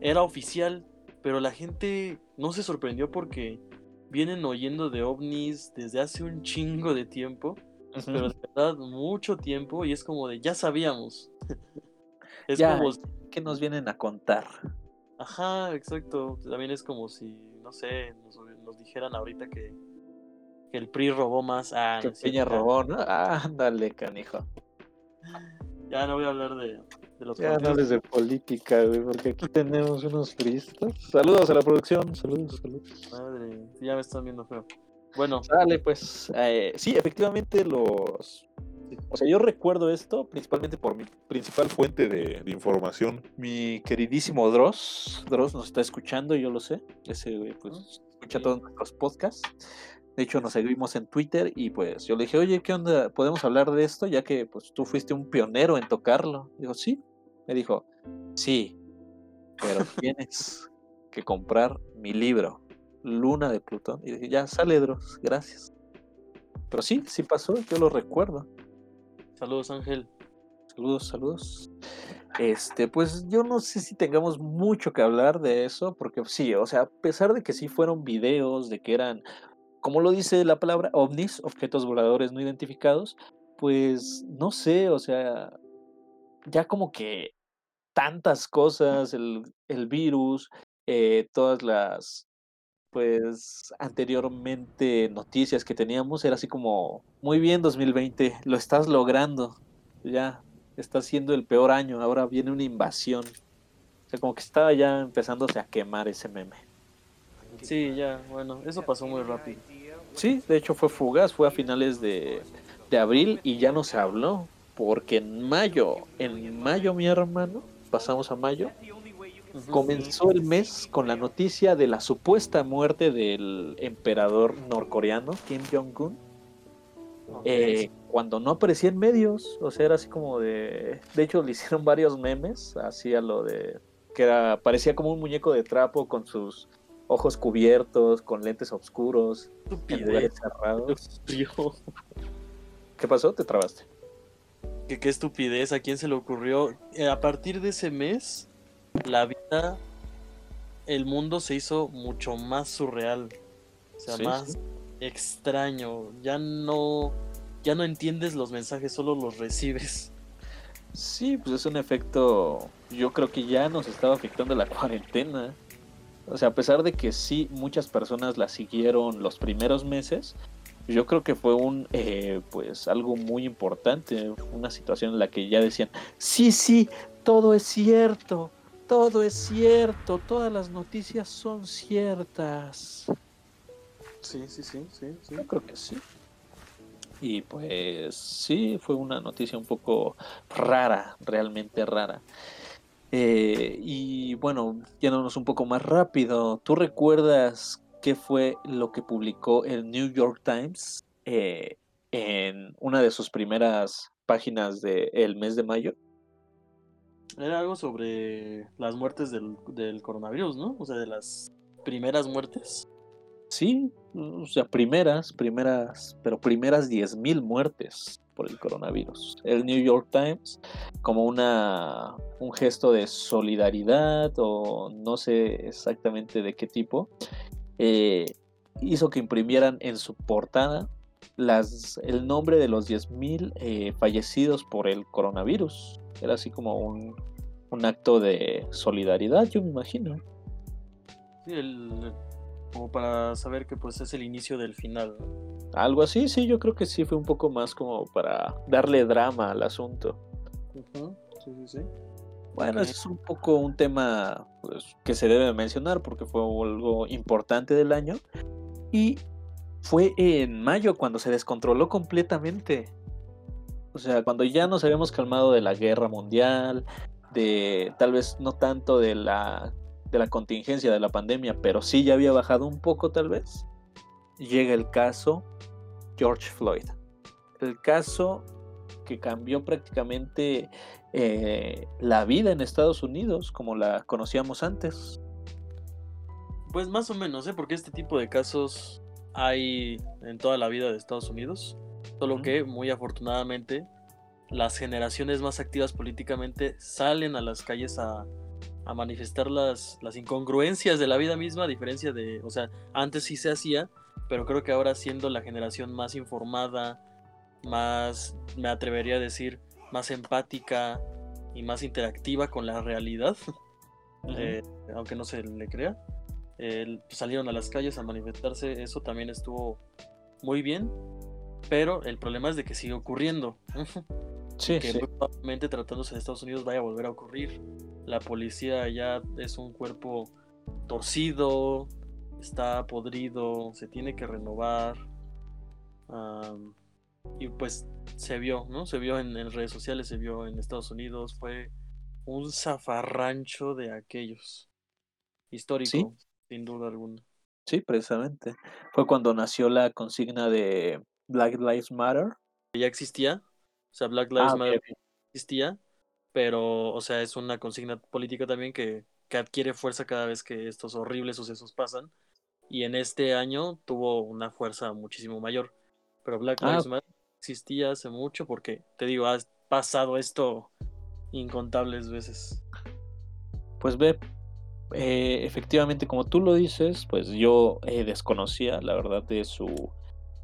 Era oficial, pero la gente no se sorprendió porque vienen oyendo de ovnis desde hace un chingo de tiempo, pero de verdad mucho tiempo y es como de ya sabíamos. <laughs> es como que nos vienen a contar. Ajá, exacto. También es como si, no sé, nos, dijeran ahorita que, que, el PRI robó más. Ah, que Peña robó, ¿no? ándale, canijo. Ya no voy a hablar de, de los Ya no de política, güey, porque aquí tenemos unos turistas. Saludos a la producción, saludos, saludos. Madre, ya me están viendo feo. Bueno. Dale, pues. Eh, sí, efectivamente los... O sea, yo recuerdo esto principalmente por mi principal fuente de, información. Mi queridísimo Dross. Dross nos está escuchando, yo lo sé. Ese, güey, pues, escucha todos nuestros podcasts. De hecho, nos seguimos en Twitter y pues yo le dije, oye, ¿qué onda? ¿Podemos hablar de esto? Ya que pues tú fuiste un pionero en tocarlo. Digo, sí. Me dijo, sí, pero <laughs> tienes que comprar mi libro, Luna de Plutón. Y dije, ya, sale, Dross, gracias. Pero sí, sí pasó, yo lo recuerdo. Saludos, Ángel. Saludos, saludos. Este, pues yo no sé si tengamos mucho que hablar de eso, porque sí, o sea, a pesar de que sí fueron videos, de que eran como lo dice la palabra ovnis, objetos voladores no identificados, pues no sé, o sea, ya como que tantas cosas, el, virus, eh, todas las, pues anteriormente noticias que teníamos, era así como, muy bien 2020, lo estás logrando, ya, está siendo el peor año, ahora viene una invasión. O sea, como que estaba ya empezándose a quemar ese meme. Sí, ya, bueno, eso pasó muy rápido. Sí, de hecho fue fugaz, fue a finales de, abril y ya no se habló, porque en mayo, en mayo mi hermano, pasamos a mayo, comenzó el mes con la noticia de la supuesta muerte del emperador norcoreano Kim Jong-un. Eh, cuando no aparecía en medios, o sea, era así como de... De hecho, le hicieron varios memes, así a lo de... que era, parecía como un muñeco de trapo con sus ojos cubiertos, con lentes oscuros, estupidez cerrados. ¿Qué pasó? ¿Te trabaste? ¿Qué, qué estupidez, ¿a quién se le ocurrió? Eh, a partir de ese mes, la vida, el mundo se hizo mucho más surreal. O sea, más extraño. Ya no, ya no entiendes los mensajes, solo los recibes. Sí, pues es un efecto, yo creo que ya nos estaba afectando la cuarentena. O sea, a pesar de que sí muchas personas la siguieron los primeros meses, yo creo que fue un, eh, pues, algo muy importante, una situación en la que ya decían, sí, sí, todo es cierto, todo es cierto, todas las noticias son ciertas. Sí, sí, sí, sí, sí. Yo creo que sí. Y pues sí, fue una noticia un poco rara, realmente rara. Eh, y bueno, yéndonos un poco más rápido, ¿tú recuerdas qué fue lo que publicó el New York Times eh, en una de sus primeras páginas del mes de mayo? Era algo sobre las muertes del, del coronavirus, ¿no? O sea, de las primeras muertes. Sí, o sea, primeras, primeras, pero primeras 10.000 muertes por el coronavirus. El New York Times, como una, un gesto de solidaridad o no sé exactamente de qué tipo, eh, hizo que imprimieran en su portada las, el nombre de los 10.000 eh, fallecidos por el coronavirus. Era así como un, un acto de solidaridad, yo me imagino. Sí, el, como para saber que pues es el inicio del final. Algo así, sí, yo creo que sí fue un poco más como para darle drama al asunto. Sí, sí, sí. Bueno, es un poco un tema pues, que se debe mencionar porque fue algo importante del año. Y fue en mayo cuando se descontroló completamente. O sea, cuando ya nos habíamos calmado de la guerra mundial, de tal vez no tanto de la de la contingencia de la pandemia, pero sí ya había bajado un poco tal vez, llega el caso George Floyd. El caso que cambió prácticamente eh, la vida en Estados Unidos como la conocíamos antes. Pues más o menos, ¿eh? porque este tipo de casos hay en toda la vida de Estados Unidos, solo que muy afortunadamente las generaciones más activas políticamente salen a las calles a, a manifestar las, las incongruencias de la vida misma, a diferencia de, o sea, antes sí se hacía, pero creo que ahora siendo la generación más informada, más, me atrevería a decir, más empática y más interactiva con la realidad, <laughs> eh, aunque no se le crea, salieron a las calles a manifestarse, eso también estuvo muy bien, pero el problema es de que sigue ocurriendo. Sí, que probablemente tratándose de Estados Unidos vaya a volver a ocurrir. La policía ya es un cuerpo torcido, está podrido, se tiene que renovar. y pues se vio, ¿no? Se vio en, redes sociales, se vio en Estados Unidos, fue un zafarrancho de aquellos. Histórico, sin duda alguna. Sí, precisamente. Fue cuando nació la consigna de Black Lives Matter. Ya existía, o sea, Black Lives ah, Matter existía, pero, o sea, es una consigna política también que, que adquiere fuerza cada vez que estos horribles sucesos pasan. Y en este año tuvo una fuerza muchísimo mayor. Pero Black ah, Lives Matter existía hace mucho porque, te digo, ha pasado esto incontables veces. Pues ve, eh, efectivamente, como tú lo dices, pues yo eh, desconocía la verdad de su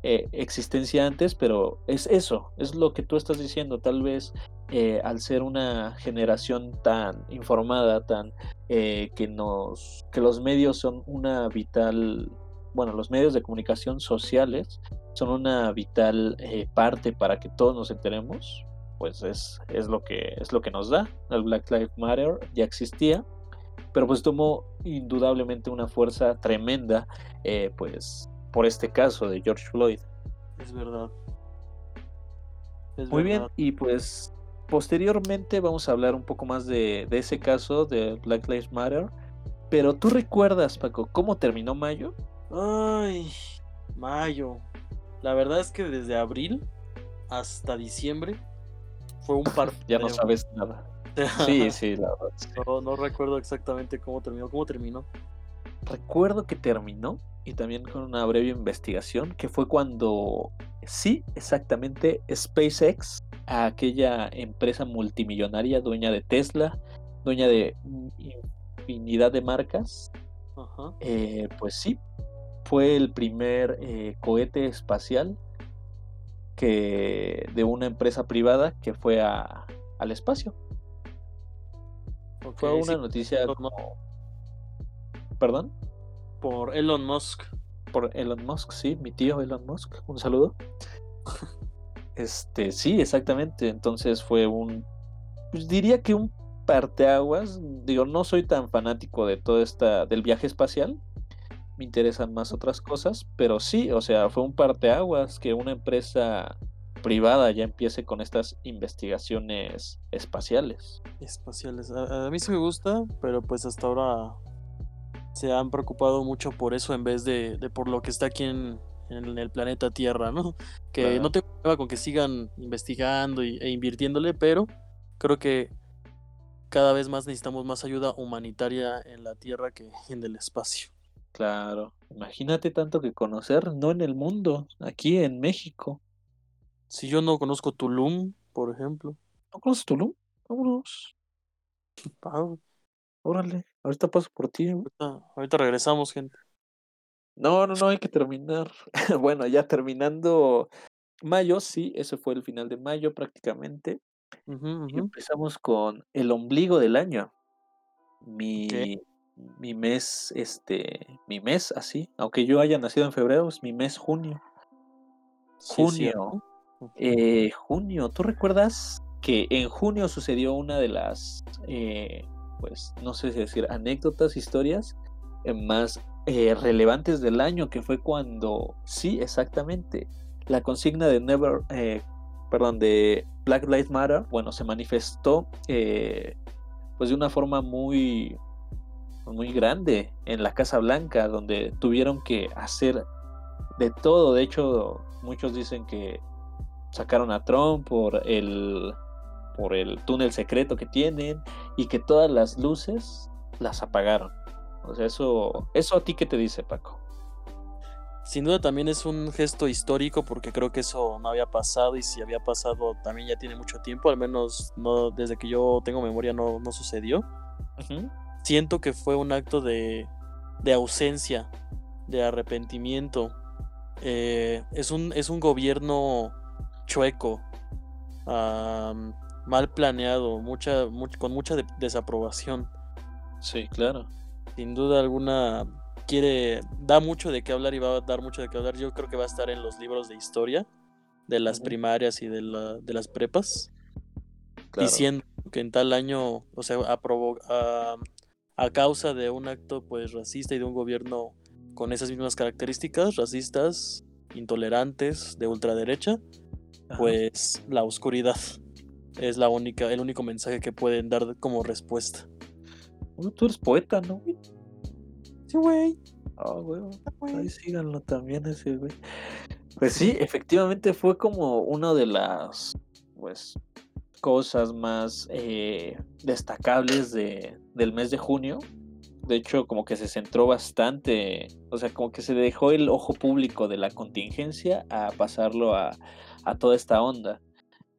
eh, existencia antes, pero es eso, es lo que tú estás diciendo. Tal vez eh, al ser una generación tan informada, tan eh, que nos, que los medios son una vital, bueno, los medios de comunicación sociales son una vital parte para que todos nos enteremos. Pues es, es lo que es lo que nos da. El Black Lives Matter ya existía, pero pues tomó indudablemente una fuerza tremenda, pues por este caso de George Floyd. Es verdad. Muy bien, y pues posteriormente vamos a hablar un poco más de, ese caso de Black Lives Matter. Pero tú recuerdas, Paco, cómo terminó mayo? Ay, mayo. La verdad es que desde abril hasta diciembre fue un par. <laughs> ya no sabes nada. <laughs> Sí, sí, la verdad. No, no recuerdo exactamente cómo terminó. ¿Cómo terminó? Recuerdo que terminó y también con una breve investigación, que fue cuando, sí, exactamente, SpaceX, aquella empresa multimillonaria, dueña de Tesla, dueña de infinidad de marcas, eh, pues sí, fue el primer eh, cohete espacial que de una empresa privada que fue a, al espacio. fue una noticia ¿Perdón? Por Elon Musk. Por Elon Musk, sí, mi tío Elon Musk. Un saludo. <laughs> este, sí, exactamente. Entonces fue un. Pues diría que un parteaguas. Digo, no soy tan fanático de todo esta. del viaje espacial. Me interesan más otras cosas. Pero sí, o sea, fue un parteaguas que una empresa privada ya empiece con estas investigaciones espaciales. Espaciales. A, a, mí sí me gusta, pero pues hasta ahora se han preocupado mucho por eso en vez de, por lo que está aquí en, el planeta Tierra, ¿no? <laughs> Que no tengo problema con que sigan investigando e invirtiéndole, pero creo que cada vez más necesitamos más ayuda humanitaria en la Tierra que <laughs> en el espacio. Claro, imagínate tanto que conocer, no en el mundo, aquí en México. Si yo no conozco Tulum, por ejemplo. ¿No conoces Tulum? Vámonos. Órale, ahorita paso por ti. Ahorita, regresamos, gente. No, no, no, hay que terminar. <laughs> bueno, ya terminando mayo, sí, ese fue el final de mayo prácticamente. Y empezamos con el ombligo del año. Mi, mi mes, este, mi mes así, aunque yo haya nacido en febrero, es mi mes junio. junio. eh, junio, ¿tú recuerdas que en junio sucedió una de las eh, pues, no sé si decir, anécdotas, historias eh, más eh, relevantes del año, que fue cuando, sí, exactamente, la consigna de Never, eh, perdón, de Black Lives Matter, bueno, se manifestó pues de una forma muy, muy grande en la Casa Blanca, donde tuvieron que hacer de todo. De hecho, muchos dicen que sacaron a Trump por el por el túnel secreto que tienen y que todas las luces las apagaron. O sea, eso, eso a ti qué te dice, Paco. Sin duda también es un gesto histórico porque creo que eso no había pasado y si había pasado también ya tiene mucho tiempo, al menos no desde que yo tengo memoria no, no sucedió. siento que fue un acto de, de ausencia, de arrepentimiento. Eh, es, un, es un gobierno chueco, mal planeado, mucha, con mucha desaprobación. Sí, claro. Sin duda alguna quiere, da mucho de qué hablar y va a dar mucho de qué hablar. Yo creo que va a estar en los libros de historia de las primarias y de, la, de las prepas, diciendo que en tal año, o sea, aprobó, a, a causa de un acto pues racista y de un gobierno con esas mismas características, racistas, intolerantes, de ultraderecha, pues la oscuridad es la única, el único mensaje que pueden dar como respuesta. tú eres poeta, ¿no? Sí, güey. Ah, güey. Ahí síganlo también ese, güey. Pues sí, efectivamente fue como una de las, pues, cosas más eh, destacables de, del mes de junio. De hecho, como que se centró bastante, o sea, como que se dejó el ojo público de la contingencia a pasarlo a, a toda esta onda.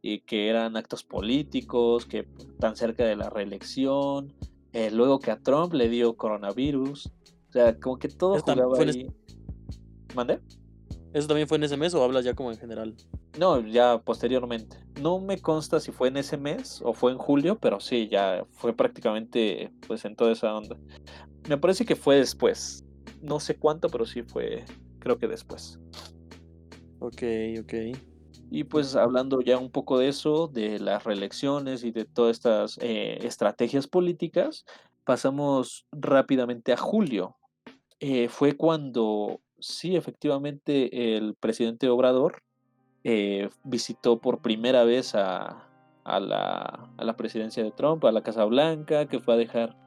Y que eran actos políticos, que tan cerca de la reelección, eh, luego que a Trump le dio coronavirus. O sea, como que todo jugaba ahí. ¿Mande? ¿Eso también fue en ese mes o hablas ya como en general? No, ya posteriormente. No me consta si fue en ese mes o fue en julio, pero sí, ya fue prácticamente pues en toda esa onda. Me parece que fue después. No sé cuánto, pero sí fue, creo que después. Ok, ok. Y pues hablando ya un poco de eso, de las reelecciones y de todas estas eh, estrategias políticas, pasamos rápidamente a julio. Eh, fue cuando sí, efectivamente, el presidente Obrador eh, visitó por primera vez a, la, presidencia de Trump, a la Casa Blanca, que fue a dejar,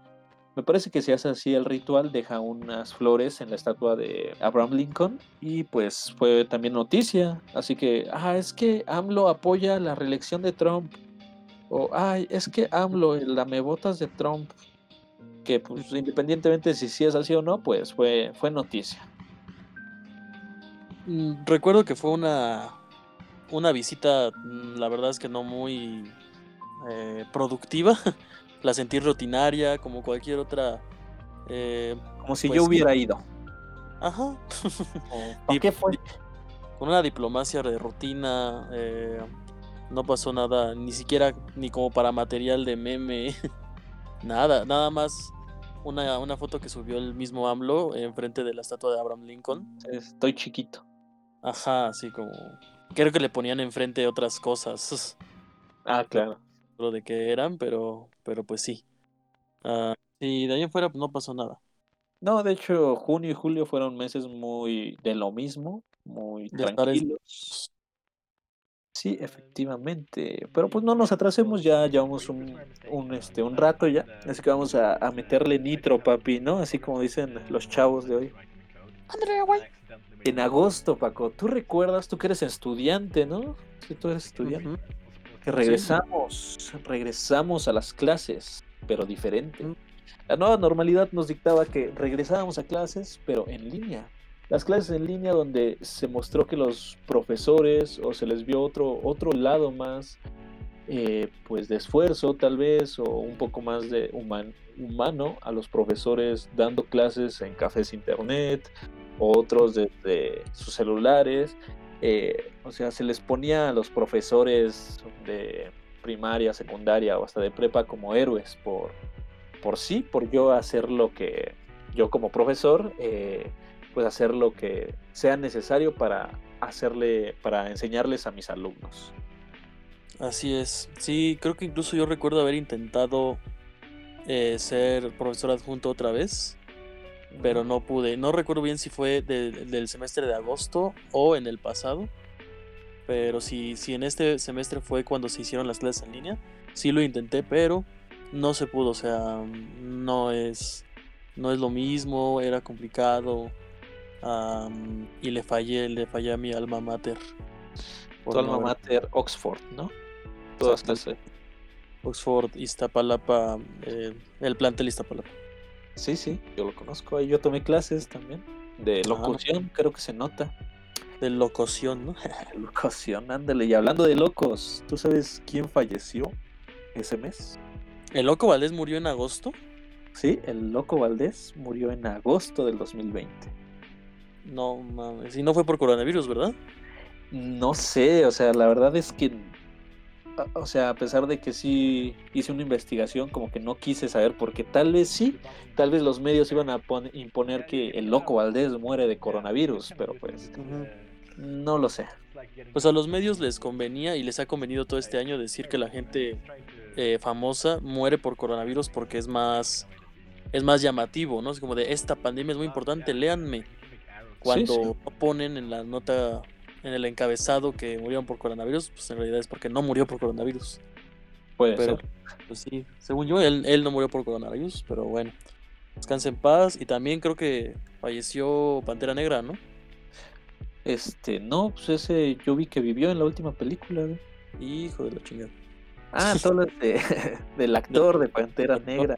me parece que se hace así el ritual, deja unas flores en la estatua de Abraham Lincoln y pues fue también noticia, así que, ah, es que AMLO apoya la reelección de Trump, o, ay, es que AMLO, el lamebotas de Trump, que pues independientemente de si sí es así o no, pues fue, fue noticia. Mm, recuerdo que fue una, una visita, mm, la verdad es que no muy eh, productiva. <laughs> la sentí rutinaria, como cualquier otra. Eh, como si pues yo hubiera ido. Ajá. ¿Y <laughs> qué fue? Con una diplomacia de rutina. Eh, no pasó nada, ni siquiera ni como para material de meme. <laughs> nada, nada más una, una, foto que subió el mismo AMLO enfrente de la estatua de Abraham Lincoln. Estoy chiquito. Ajá, así como. Creo que le ponían enfrente otras cosas. <laughs> Ah, claro. Lo de que eran, pero, pero pues sí. Uh, y de ahí en fuera pues, no pasó nada. No, de hecho, junio y julio fueron meses muy de lo mismo, muy tranquilos. Sí, efectivamente. Pero pues no nos atrasemos, ya llevamos un, un, este, un rato ya. Así que vamos a, a meterle nitro, papi, ¿no? Así como dicen los chavos de hoy. En agosto, Paco, tú recuerdas, tú que eres estudiante, ¿no? Sí, tú eres estudiante. Que regresamos, regresamos a las clases, pero diferente. La nueva normalidad nos dictaba que regresábamos a clases, pero en línea. Las clases en línea donde se mostró que los profesores o se les vio otro, otro lado más eh, pues de esfuerzo tal vez o un poco más de humano a los profesores dando clases en cafés internet otros desde sus celulares. Eh, o sea, se les ponía a los profesores de primaria, secundaria o hasta de prepa como héroes por, por sí, por yo hacer lo que yo como profesor, eh, pues hacer lo que sea necesario para hacerle, para enseñarles a mis alumnos. Así es, sí, creo que incluso yo recuerdo haber intentado eh, ser profesor adjunto otra vez pero no pude. No recuerdo bien si fue del semestre de agosto o en el pasado. Pero si, si en este semestre fue cuando se hicieron las clases en línea, sí lo intenté, pero no se pudo. O sea, no es, no es lo mismo, era complicado. y le fallé, le fallé a mi alma mater. Tu alma mater, Oxford, ¿no? Todas clases. Oxford, Iztapalapa, eh, el plantel Iztapalapa. Sí, sí, yo lo conozco. Ahí yo tomé clases también. De locución, creo que se nota. De locución, ¿no? <laughs> <laughs> locución, ándale. Y hablando de locos, ¿tú sabes quién falleció ese mes? ¿El loco Valdés murió en agosto? Sí, el Loco Valdés murió en agosto del 2020. No mames, y no fue por coronavirus, ¿verdad? No sé, o sea, la verdad es que, o sea, a pesar de que sí hice una investigación, como que no quise saber, porque tal vez sí, tal vez los medios iban a imponer que el Loco Valdés muere de coronavirus, pero pues no lo sé. Pues a los medios les convenía y les ha convenido todo este año decir que la gente eh, famosa muere por coronavirus porque es más es más llamativo, ¿no? Es como de esta pandemia es muy importante, léanme. Cuando ponen en la nota, en el encabezado que murieron por coronavirus, pues en realidad es porque no murió por coronavirus. Puede pero, Pues sí, según yo, él, él no murió por coronavirus, pero bueno. Descanse en paz. Y también creo que falleció Pantera Negra, ¿no? Este, no, pues ese yo vi que vivió en la última película, Hijo de la chingada. Ah, todo de, <laughs> del actor de Pantera <laughs> Negra.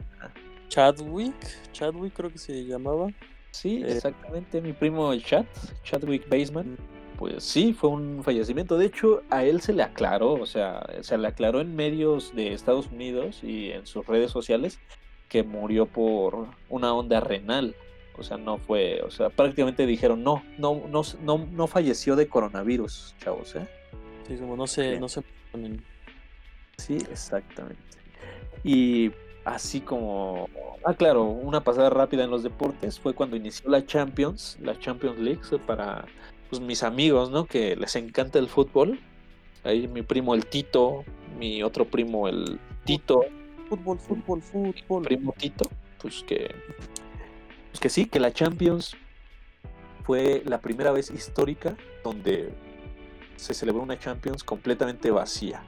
Chadwick, Chadwick creo que se llamaba. Sí, eh, exactamente, mi primo el Chad, Chadwick Baseman. Pues sí, fue un fallecimiento. De hecho, a él se le aclaró, o sea, se le aclaró en medios de Estados Unidos y en sus redes sociales que murió por una onda renal. O sea, no fue, o sea, prácticamente dijeron, no, no, no, no, no falleció de coronavirus, chavos, ¿eh? Sí, como no se, no se Sí, exactamente. Y así como, ah, claro, una pasada rápida en los deportes fue cuando inició la Champions, la Champions League, para pues, mis amigos, ¿no? Que les encanta el fútbol. Ahí mi primo el Tito, mi otro primo el Tito. Fútbol, fútbol, fútbol. primo Tito, pues que, pues que sí, que la Champions fue la primera vez histórica donde se celebró una Champions completamente vacía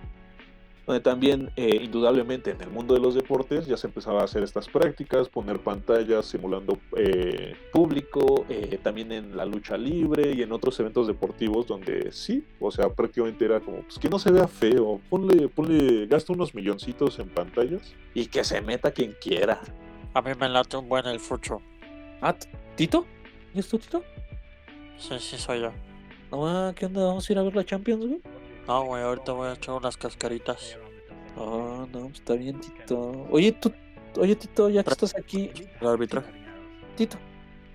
donde también eh, indudablemente en el mundo de los deportes ya se empezaba a hacer estas prácticas, poner pantallas simulando eh, público, eh, también en la lucha libre y en otros eventos deportivos donde sí, o sea, prácticamente era como, pues que no se vea feo, ponle, ponle, gasta unos milloncitos en pantallas y que se meta quien quiera. A mí me late un buen el fucho. ¿Ah, Tito? ¿Y es tu Tito? Sí, sí, soy yo. No, ¿qué onda? ¿Vamos a ir a ver la Champions, güey? No, güey, ahorita voy a echar unas cascaritas. Ah, no, pues está bien, Tito. Oye, tú, oye, Tito, ya que estás aquí. El árbitro. Tito,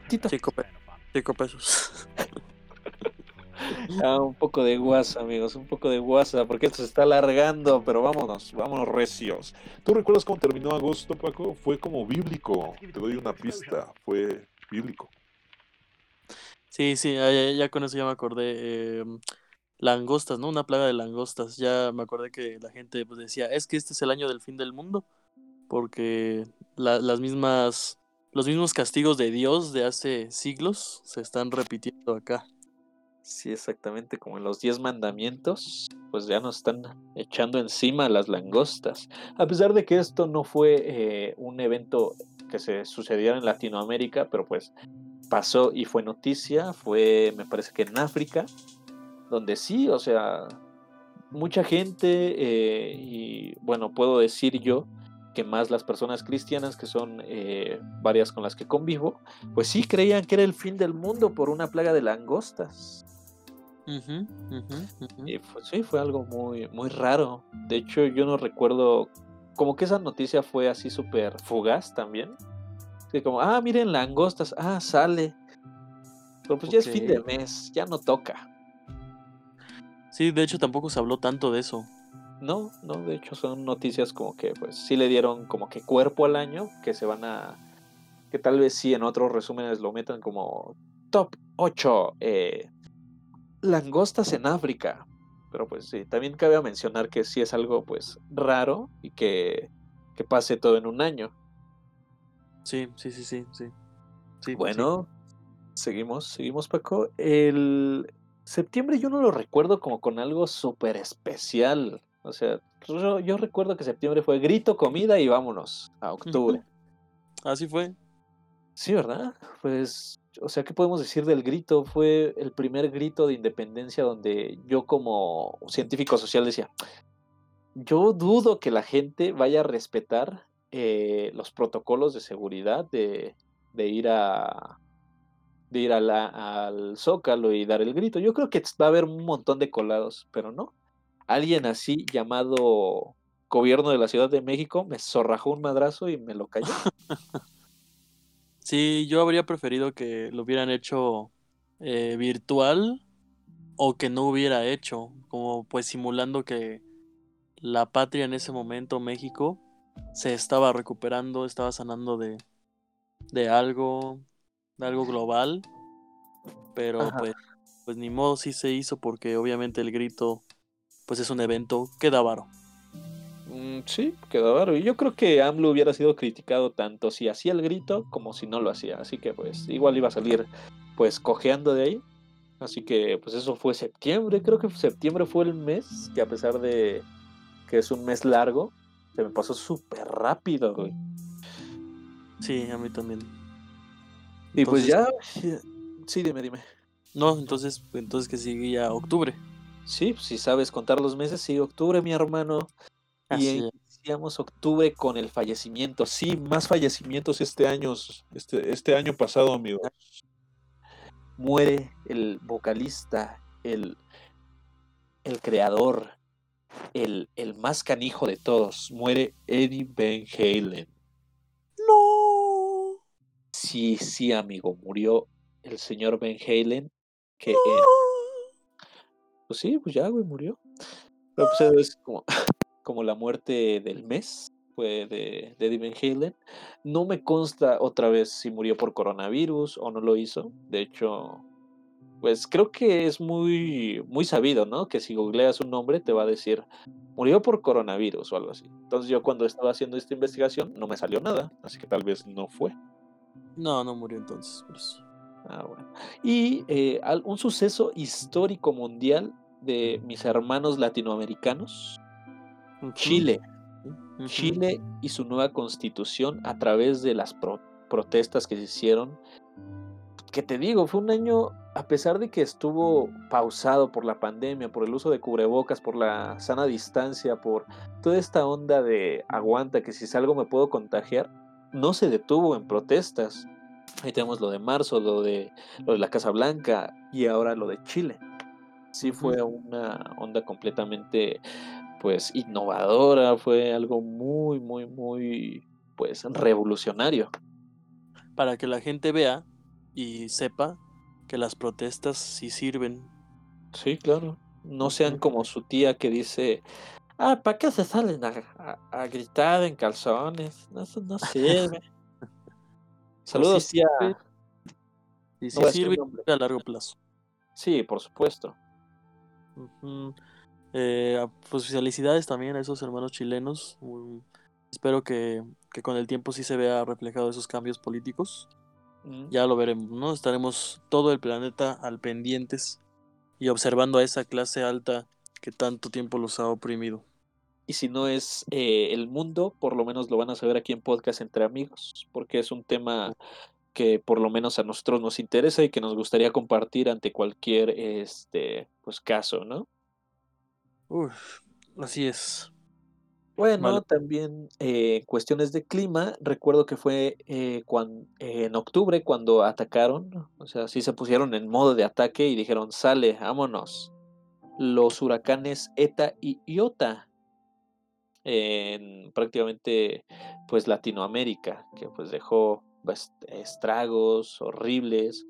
Tito. Cinco, pesos. <laughs> ah, un poco de guasa, amigos, un poco de guasa, porque esto se está alargando, pero vámonos, vámonos recios. ¿Tú recuerdas cómo terminó agosto, Paco? Fue como bíblico. Te doy una pista, fue bíblico. Sí, sí, ya, con eso ya me acordé. Eh, langostas, ¿no? Una plaga de langostas. Ya me acordé que la gente pues, decía, es que este es el año del fin del mundo, porque las mismas, los mismos castigos de Dios de hace siglos se están repitiendo acá. Sí, exactamente, como en los diez mandamientos, pues ya nos están echando encima las langostas. A pesar de que esto no fue eh, un evento que se sucediera en Latinoamérica, pero pues pasó y fue noticia, fue me parece que en África, donde sí, o sea, mucha gente, eh, y bueno, puedo decir yo que más las personas cristianas, que son eh, varias con las que convivo, pues sí creían que era el fin del mundo por una plaga de langostas. Y sí, fue algo muy, muy raro. De hecho, yo no recuerdo, como que esa noticia fue así súper fugaz también. Que como, ah, miren, langostas, ah, sale. Pero pues ya es fin de mes, ya no toca. Sí, de hecho tampoco se habló tanto de eso. No, no, de hecho son noticias como que pues sí le dieron como que cuerpo al año, que se van a, que tal vez sí en otros resúmenes lo metan como top 8 eh, langostas en África. Pero pues sí, también cabe mencionar que sí es algo pues raro y que, que pase todo en un año. Sí, sí, sí, sí, sí. sí bueno, seguimos, seguimos Paco. El, septiembre yo no lo recuerdo como con algo súper especial. O sea, yo, recuerdo que septiembre fue grito, comida y vámonos a octubre. Así fue. Sí, ¿verdad? Pues, o sea, ¿qué podemos decir del grito? Fue el primer grito de independencia donde yo como científico social decía, yo dudo que la gente vaya a respetar eh, los protocolos de seguridad de ir a, de ir al zócalo y dar el grito. Yo creo que va a haber un montón de colados, pero no. Alguien así llamado gobierno de la Ciudad de México me zorrajó un madrazo y me lo cayó. <laughs> sí, yo habría preferido que lo hubieran hecho eh, virtual o que no hubiera hecho, como pues simulando que la patria en ese momento, México, se estaba recuperando, estaba sanando de, de algo, algo global, pero pues, pues ni modo si se hizo porque obviamente el grito pues es un evento que da varo. Mm, sí, quedó varo. Y yo creo que AMLO hubiera sido criticado tanto si hacía el grito como si no lo hacía. Así que pues igual iba a salir pues cojeando de ahí. Así que pues eso fue septiembre. Creo que septiembre fue el mes que a pesar de que es un mes largo, se me pasó súper rápido, güey. Sí, a mí también. Y pues ya... Sí, dime, dime. No, entonces, entonces que sigue ya octubre. Sí, pues, si sabes contar los meses, sigue octubre, mi hermano. y iniciamos octubre con el fallecimiento. Sí, más fallecimientos este año, este, este año pasado, amigo. Muere el vocalista, el, el creador, el, el más canijo de todos. Muere Eddie Van Halen. Sí, sí, amigo, murió el señor Van Halen, que pues sí, pues ya, güey, murió. Pero pues es como, <laughs> como la muerte del mes, fue de, de Eddie Halen. No me consta otra vez si murió por coronavirus o no lo hizo. De hecho, pues creo que es muy, muy sabido, ¿no? Que si googleas un nombre te va a decir, murió por coronavirus o algo así. Entonces yo cuando estaba haciendo esta investigación no me salió nada, así que tal vez no fue. No, no murió entonces. Ah, bueno. Y eh, un suceso histórico mundial de mis hermanos latinoamericanos. Chile. Chile y su nueva constitución a través de las protestas que se hicieron. Que te digo, fue un año, a pesar de que estuvo pausado por la pandemia, por el uso de cubrebocas, por la sana distancia, por toda esta onda de aguanta que si salgo me puedo contagiar, no se detuvo en protestas. Ahí tenemos lo de marzo, lo de, lo de la Casa Blanca y ahora lo de Chile. Sí fue una onda completamente pues innovadora, fue algo muy, muy, muy pues revolucionario. Para que la gente vea y sepa que las protestas sí sirven. Sí, claro. No sean como su tía que dice, ah, ¿para qué se salen a, gritar en calzones? No, eso no sirve. <laughs> Saludos, tía. Y sí sirve a largo plazo. Sí, por supuesto. Eh, pues felicidades también a esos hermanos chilenos. espero que, con el tiempo sí se vea reflejado esos cambios políticos. Ya lo veremos, ¿no? Estaremos todo el planeta al pendientes y observando a esa clase alta que tanto tiempo los ha oprimido. Y si no es eh, el mundo, por lo menos lo van a saber aquí en Podcast Entre Amigos, porque es un tema que por lo menos a nosotros nos interesa y que nos gustaría compartir ante cualquier este pues caso, ¿no? Uf, así es. Bueno, también eh, cuestiones de clima, recuerdo que fue eh, en octubre cuando atacaron, o sea, sí se pusieron en modo de ataque y dijeron, sale, vámonos. Los huracanes ETA y IOTA en prácticamente pues Latinoamérica, que pues dejó estragos horribles.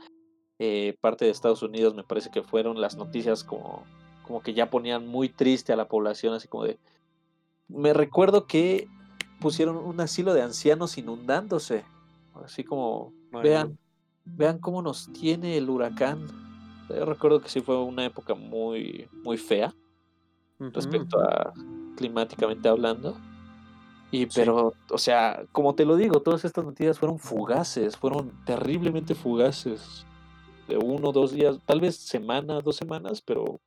Eh, parte de Estados Unidos me parece que fueron las noticias como, como que ya ponían muy triste a la población, así como de... Me recuerdo que pusieron un asilo de ancianos inundándose, así como, vean, vean cómo nos tiene el huracán. Yo recuerdo que sí fue una época muy, muy fea respecto a climáticamente hablando. Y pero, o sea, como te lo digo, todas estas noticias fueron fugaces, fueron terriblemente fugaces. De uno, dos días, tal vez semana, dos semanas, pero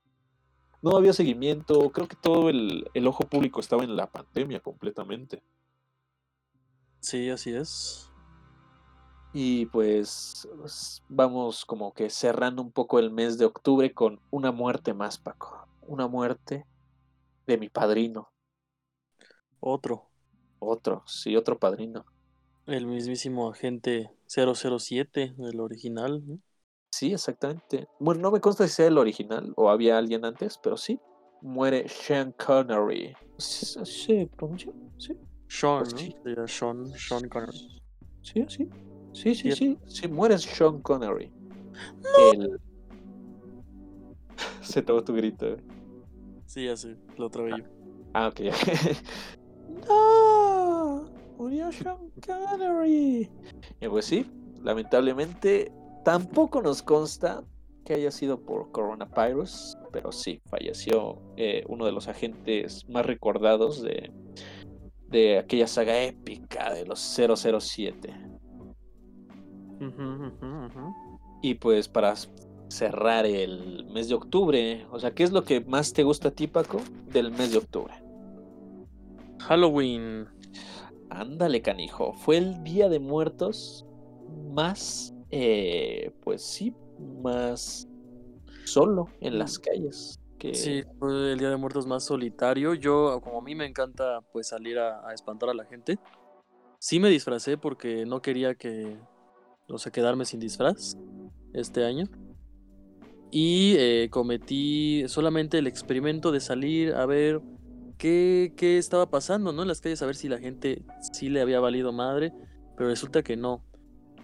no había seguimiento. Creo que todo el, el ojo público estaba en la pandemia completamente. Sí, así es. Y pues, pues vamos como que cerrando un poco el mes de octubre con una muerte más, Paco. Una muerte de mi padrino. Otro. Otro, sí, otro padrino. El mismísimo agente 007, el original. Sí, exactamente. Bueno, no me consta si sea el original o había alguien antes, pero sí. muere Sean Connery. ¿Se pronuncia? Sí. Sean, pues sí. Sean, Sean Connery. Sí, sí. Sí, sí, sí. Sí, muere Sean Connery. El... <laughs> Se tomó tu grito. Sí, ya sé, lo trae yo. Ah, ok. <laughs> ¡No! Murió Sean Connery. Y pues sí, lamentablemente tampoco nos consta que haya sido por coronavirus, pero sí, falleció eh, uno de los agentes más recordados de, de aquella saga épica de los 007. Y pues para cerrar el mes de octubre, o sea, ¿qué es lo que más te gusta a ti, Paco, del mes de octubre? Halloween. Ándale, canijo. Fue el día de muertos más, eh, pues sí, más solo en las calles. Que... Sí, fue el Día de Muertos más solitario. Yo, como a mí me encanta pues salir a, espantar a la gente, sí me disfracé porque no quería que, o sea, quedarme sin disfraz este año. Y eh, cometí solamente el experimento de salir a ver qué, qué estaba pasando, ¿no? En las calles, a ver si la gente sí le había valido madre, pero resulta que no.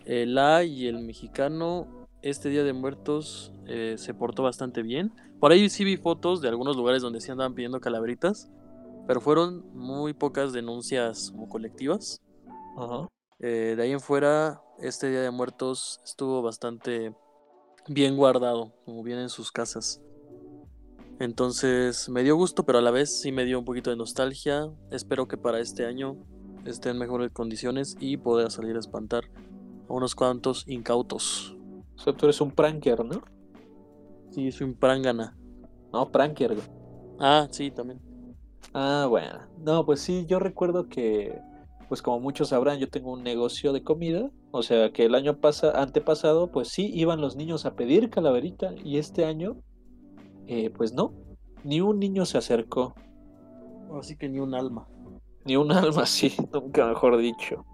El A y el mexicano este Día de Muertos eh, se portó bastante bien. Por ahí sí vi fotos de algunos lugares donde se andaban pidiendo calaveritas, pero fueron muy pocas denuncias como colectivas. Eh, de ahí en fuera, este Día de Muertos estuvo bastante bien guardado, como bien en sus casas. Entonces me dio gusto, pero a la vez sí me dio un poquito de nostalgia. Espero que para este año esté en mejores condiciones y pueda salir a espantar a unos cuantos incautos. O sea, tú eres un pranker, ¿no? Sí, soy un prangana. No, pranker. Ah, sí, también. Ah, bueno. No, pues sí, yo recuerdo que, pues como muchos sabrán, yo tengo un negocio de comida. O sea, que el año pasa, antepasado, pues sí, iban los niños a pedir calaverita. Y este año, eh, pues no. Ni un niño se acercó. Así que ni un alma. Ni un alma, <laughs> sí, nunca mejor dicho.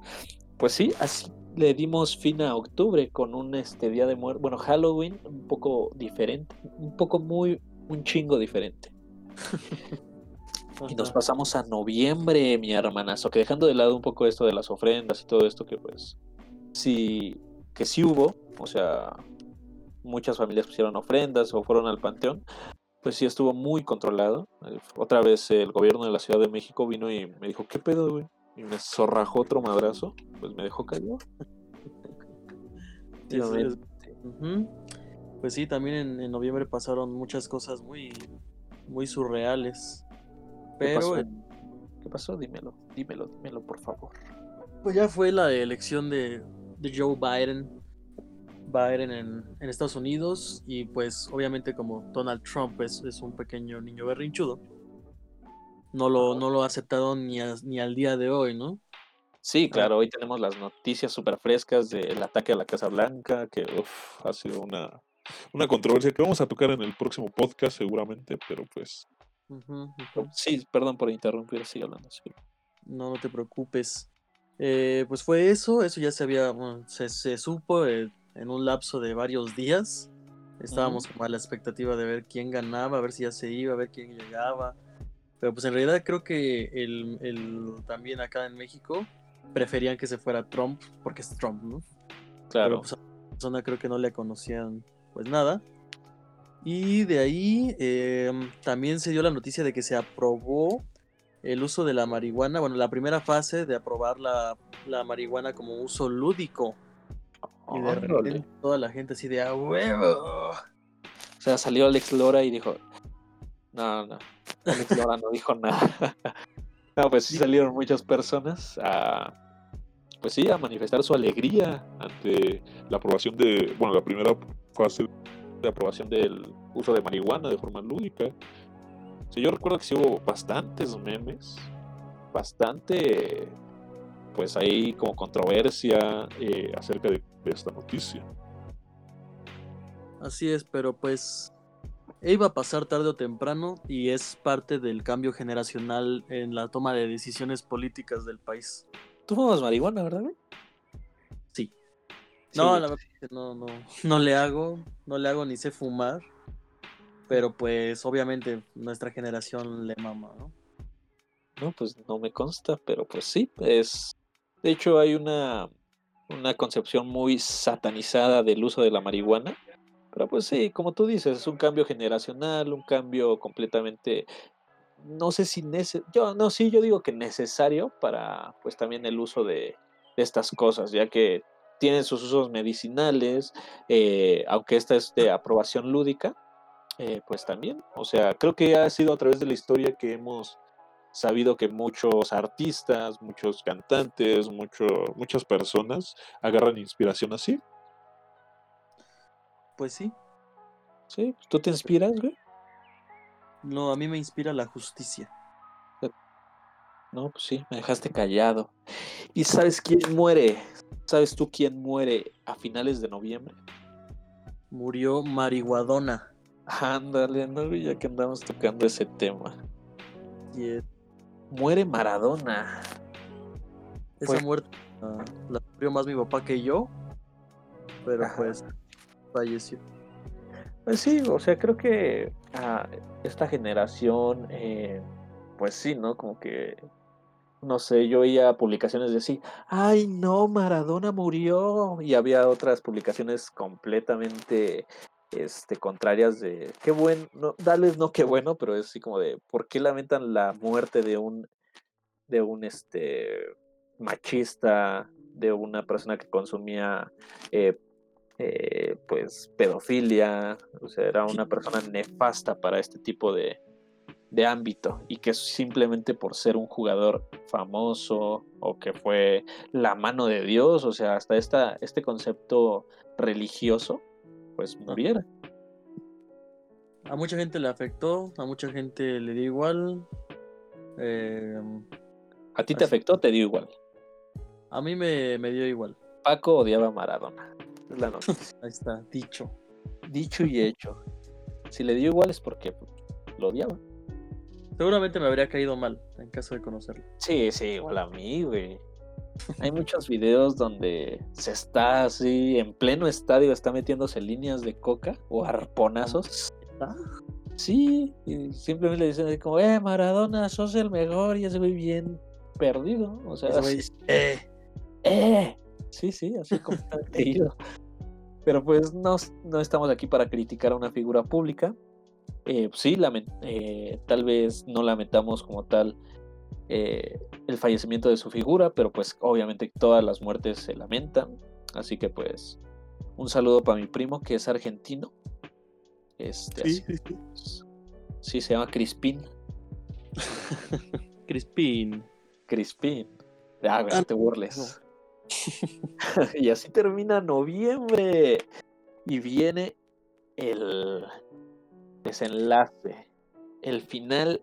Pues sí, así le dimos fin a octubre con un este día de muerte, bueno, Halloween un poco diferente, un poco muy, un chingo diferente. <laughs> y nos pasamos a noviembre, mi hermanazo, que dejando de lado un poco esto de las ofrendas y todo esto que pues sí, que sí hubo, o sea, muchas familias pusieron ofrendas o fueron al panteón, pues sí estuvo muy controlado. Otra vez el gobierno de la Ciudad de México vino y me dijo, ¿qué pedo, güey? y me zorrajó otro madrazo, pues me dejó callado. <laughs> Pues sí, también en, noviembre pasaron muchas cosas muy, muy surreales. Pero. ¿Qué pasó? Dímelo, dímelo, dímelo, por favor. Pues ya fue la elección de, Joe Biden. Biden en, en, Estados Unidos. Y pues, obviamente, como Donald Trump es, es un pequeño niño berrinchudo no lo, no lo ha aceptado ni, ni al día de hoy, ¿no? Sí, claro, hoy tenemos las noticias súper frescas del ataque a la Casa Blanca, que ha sido una, una controversia que vamos a tocar en el próximo podcast seguramente, pero pues... Sí, perdón por interrumpir, sigue hablando. No, no te preocupes. Eh, pues fue eso, eso ya se había, se, se, supo eh, en un lapso de varios días. Estábamos como a la expectativa de ver quién ganaba, a ver si ya se iba, a ver quién llegaba. Pero pues en realidad creo que el, también acá en México preferían que se fuera Trump, porque es Trump, ¿no? Claro. Pero pues a la persona creo que no le conocían pues nada. Y de ahí em, también se dio la noticia de que se aprobó el uso de la marihuana, bueno, la primera fase de aprobar la, marihuana como uso lúdico. y de repente toda la gente así de a huevo. O sea, salió Alex Lora y dijo, no, no. Alex Lora no dijo nada. <laughs> no, pues sí salieron muchas personas a, pues sí, a manifestar su alegría ante la aprobación de, bueno, la primera fase de aprobación del uso de marihuana de forma lúdica. Sí, yo recuerdo que sí hubo bastantes memes, bastante, pues ahí como controversia eh, acerca de esta noticia. Así es, pero pues iba a pasar tarde o temprano y es parte del cambio generacional en la toma de decisiones políticas del país. Tú fumas marihuana, ¿verdad? Sí. No, la verdad es que no, no, no le hago, no le hago ni sé fumar. Pero pues obviamente nuestra generación le mama, ¿no? No, pues no me consta, pero pues sí, es... De hecho hay una, una concepción muy satanizada del uso de la marihuana. Pero pues sí, como tú dices, es un cambio generacional, un cambio completamente no sé si yo no sí yo digo que necesario para pues también el uso de, estas cosas ya que tienen sus usos medicinales eh, aunque esta es de aprobación lúdica eh, pues también o sea creo que ha sido a través de la historia que hemos sabido que muchos artistas muchos cantantes mucho, muchas personas agarran inspiración así pues sí sí tú te inspiras güey no, a mí me inspira la justicia. No, pues sí, me dejaste callado. ¿Y sabes quién muere? ¿Sabes tú quién muere a finales de noviembre? Murió Marihuadona. Ándale, no, ya que andamos tocando ese tema. Muere Maradona. Esa muerte la sufrió más mi papá que yo, pero pues falleció. Pues sí, o sea, creo que a esta generación, eh, pues sí, ¿no? Como que, no sé, yo oía publicaciones de así, ay, no, Maradona murió. Y había otras publicaciones completamente este, contrarias de, qué bueno, no, dales no qué bueno, pero es así como de, ¿por qué lamentan la muerte de un, de un, este, machista, de una persona que consumía eh, eh, pues pedofilia, o sea, era una persona nefasta para este tipo de, de ámbito y que simplemente por ser un jugador famoso o que fue la mano de Dios, o sea, hasta esta, este concepto religioso, pues muriera. A mucha gente le afectó, a mucha gente le dio igual. Eh, ¿A ti te afectó o te dio igual? A mí me, me dio igual. Paco odiaba a Maradona. Es la noticia. <laughs> Ahí está, dicho. Dicho y hecho. Si le dio igual es porque lo odiaba. Seguramente me habría caído mal en caso de conocerlo. Sí, sí, igual a mí, güey. Hay muchos videos donde se está así en pleno estadio, está metiéndose líneas de coca o arponazos. Sí, y simplemente le dicen así como, eh, Maradona, sos el mejor y es muy bien perdido. O sea, eh, eh, Sí, sí, así como <laughs> está. Pero pues no, no, estamos aquí para criticar a una figura pública. Eh, sí, eh, tal vez no lamentamos como tal eh, el fallecimiento de su figura, pero pues obviamente todas las muertes se lamentan. Así que pues un saludo para mi primo que es argentino. Este, sí, sí, se llama Crispín. Crispín. Crispín. Ah, no te burles. <laughs> y así termina noviembre. Y viene el desenlace, el final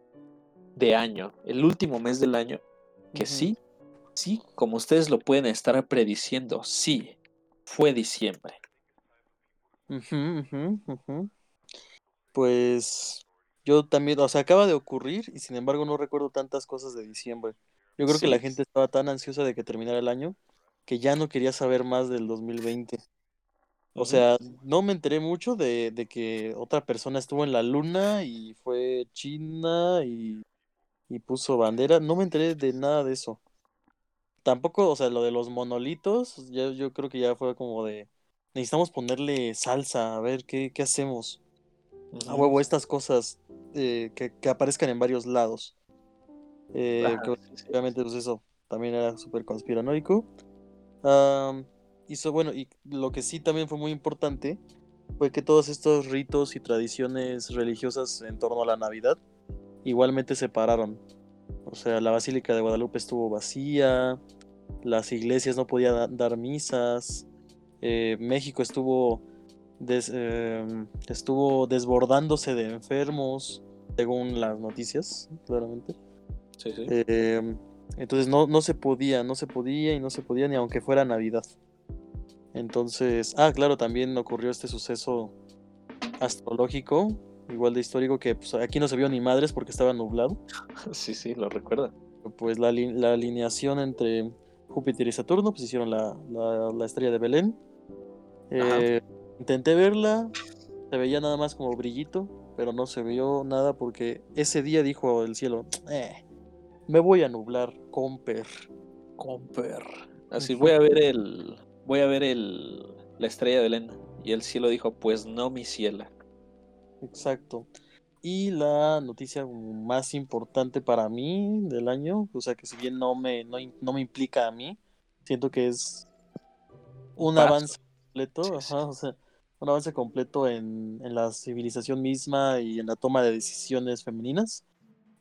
de año, el último mes del año, que sí, sí, como ustedes lo pueden estar prediciendo, sí, fue diciembre. pues yo también, o sea, acaba de ocurrir y sin embargo no recuerdo tantas cosas de diciembre. Yo creo que la gente estaba tan ansiosa de que terminara el año que ya no quería saber más del 2020. O sea, no me enteré mucho de, de, que otra persona estuvo en la luna y fue China y, y, puso bandera. No me enteré de nada de eso. Tampoco, o sea, lo de los monolitos, ya, yo creo que ya fue como de, necesitamos ponerle salsa, a ver qué, qué hacemos. A huevo, estas cosas eh, que, que, aparezcan en varios lados. Eh, obviamente, pues eso también era súper conspiranoico hizo, bueno, y lo que sí también fue muy importante fue que todos estos ritos y tradiciones religiosas en torno a la Navidad igualmente se pararon. O sea, la Basílica de Guadalupe estuvo vacía, las iglesias no podían dar misas, eh, México estuvo, em, estuvo desbordándose de enfermos, según las noticias, claramente. Sí, sí. Em, entonces no, no se podía, no se podía y no se podía ni aunque fuera Navidad. Entonces, ah, claro, también ocurrió este suceso astrológico, igual de histórico, que pues, aquí no se vio ni madres porque estaba nublado. <laughs> Sí, sí, lo recuerda. Pues la, la alineación entre Júpiter y Saturno, pues hicieron la, la, estrella de Belén. Eh, intenté verla, se veía nada más como brillito, pero no se vio nada porque ese día dijo el cielo, eh, me voy a nublar, comper. Comper. Así voy a ver el, voy a ver el, la estrella de Elena. Y el cielo dijo, pues no, mi ciela. Exacto. Y la noticia más importante para mí del año, o sea que si bien no me, no, me implica a mí, siento que es un avance completo, o sea, un avance completo en, la civilización misma y en la toma de decisiones femeninas.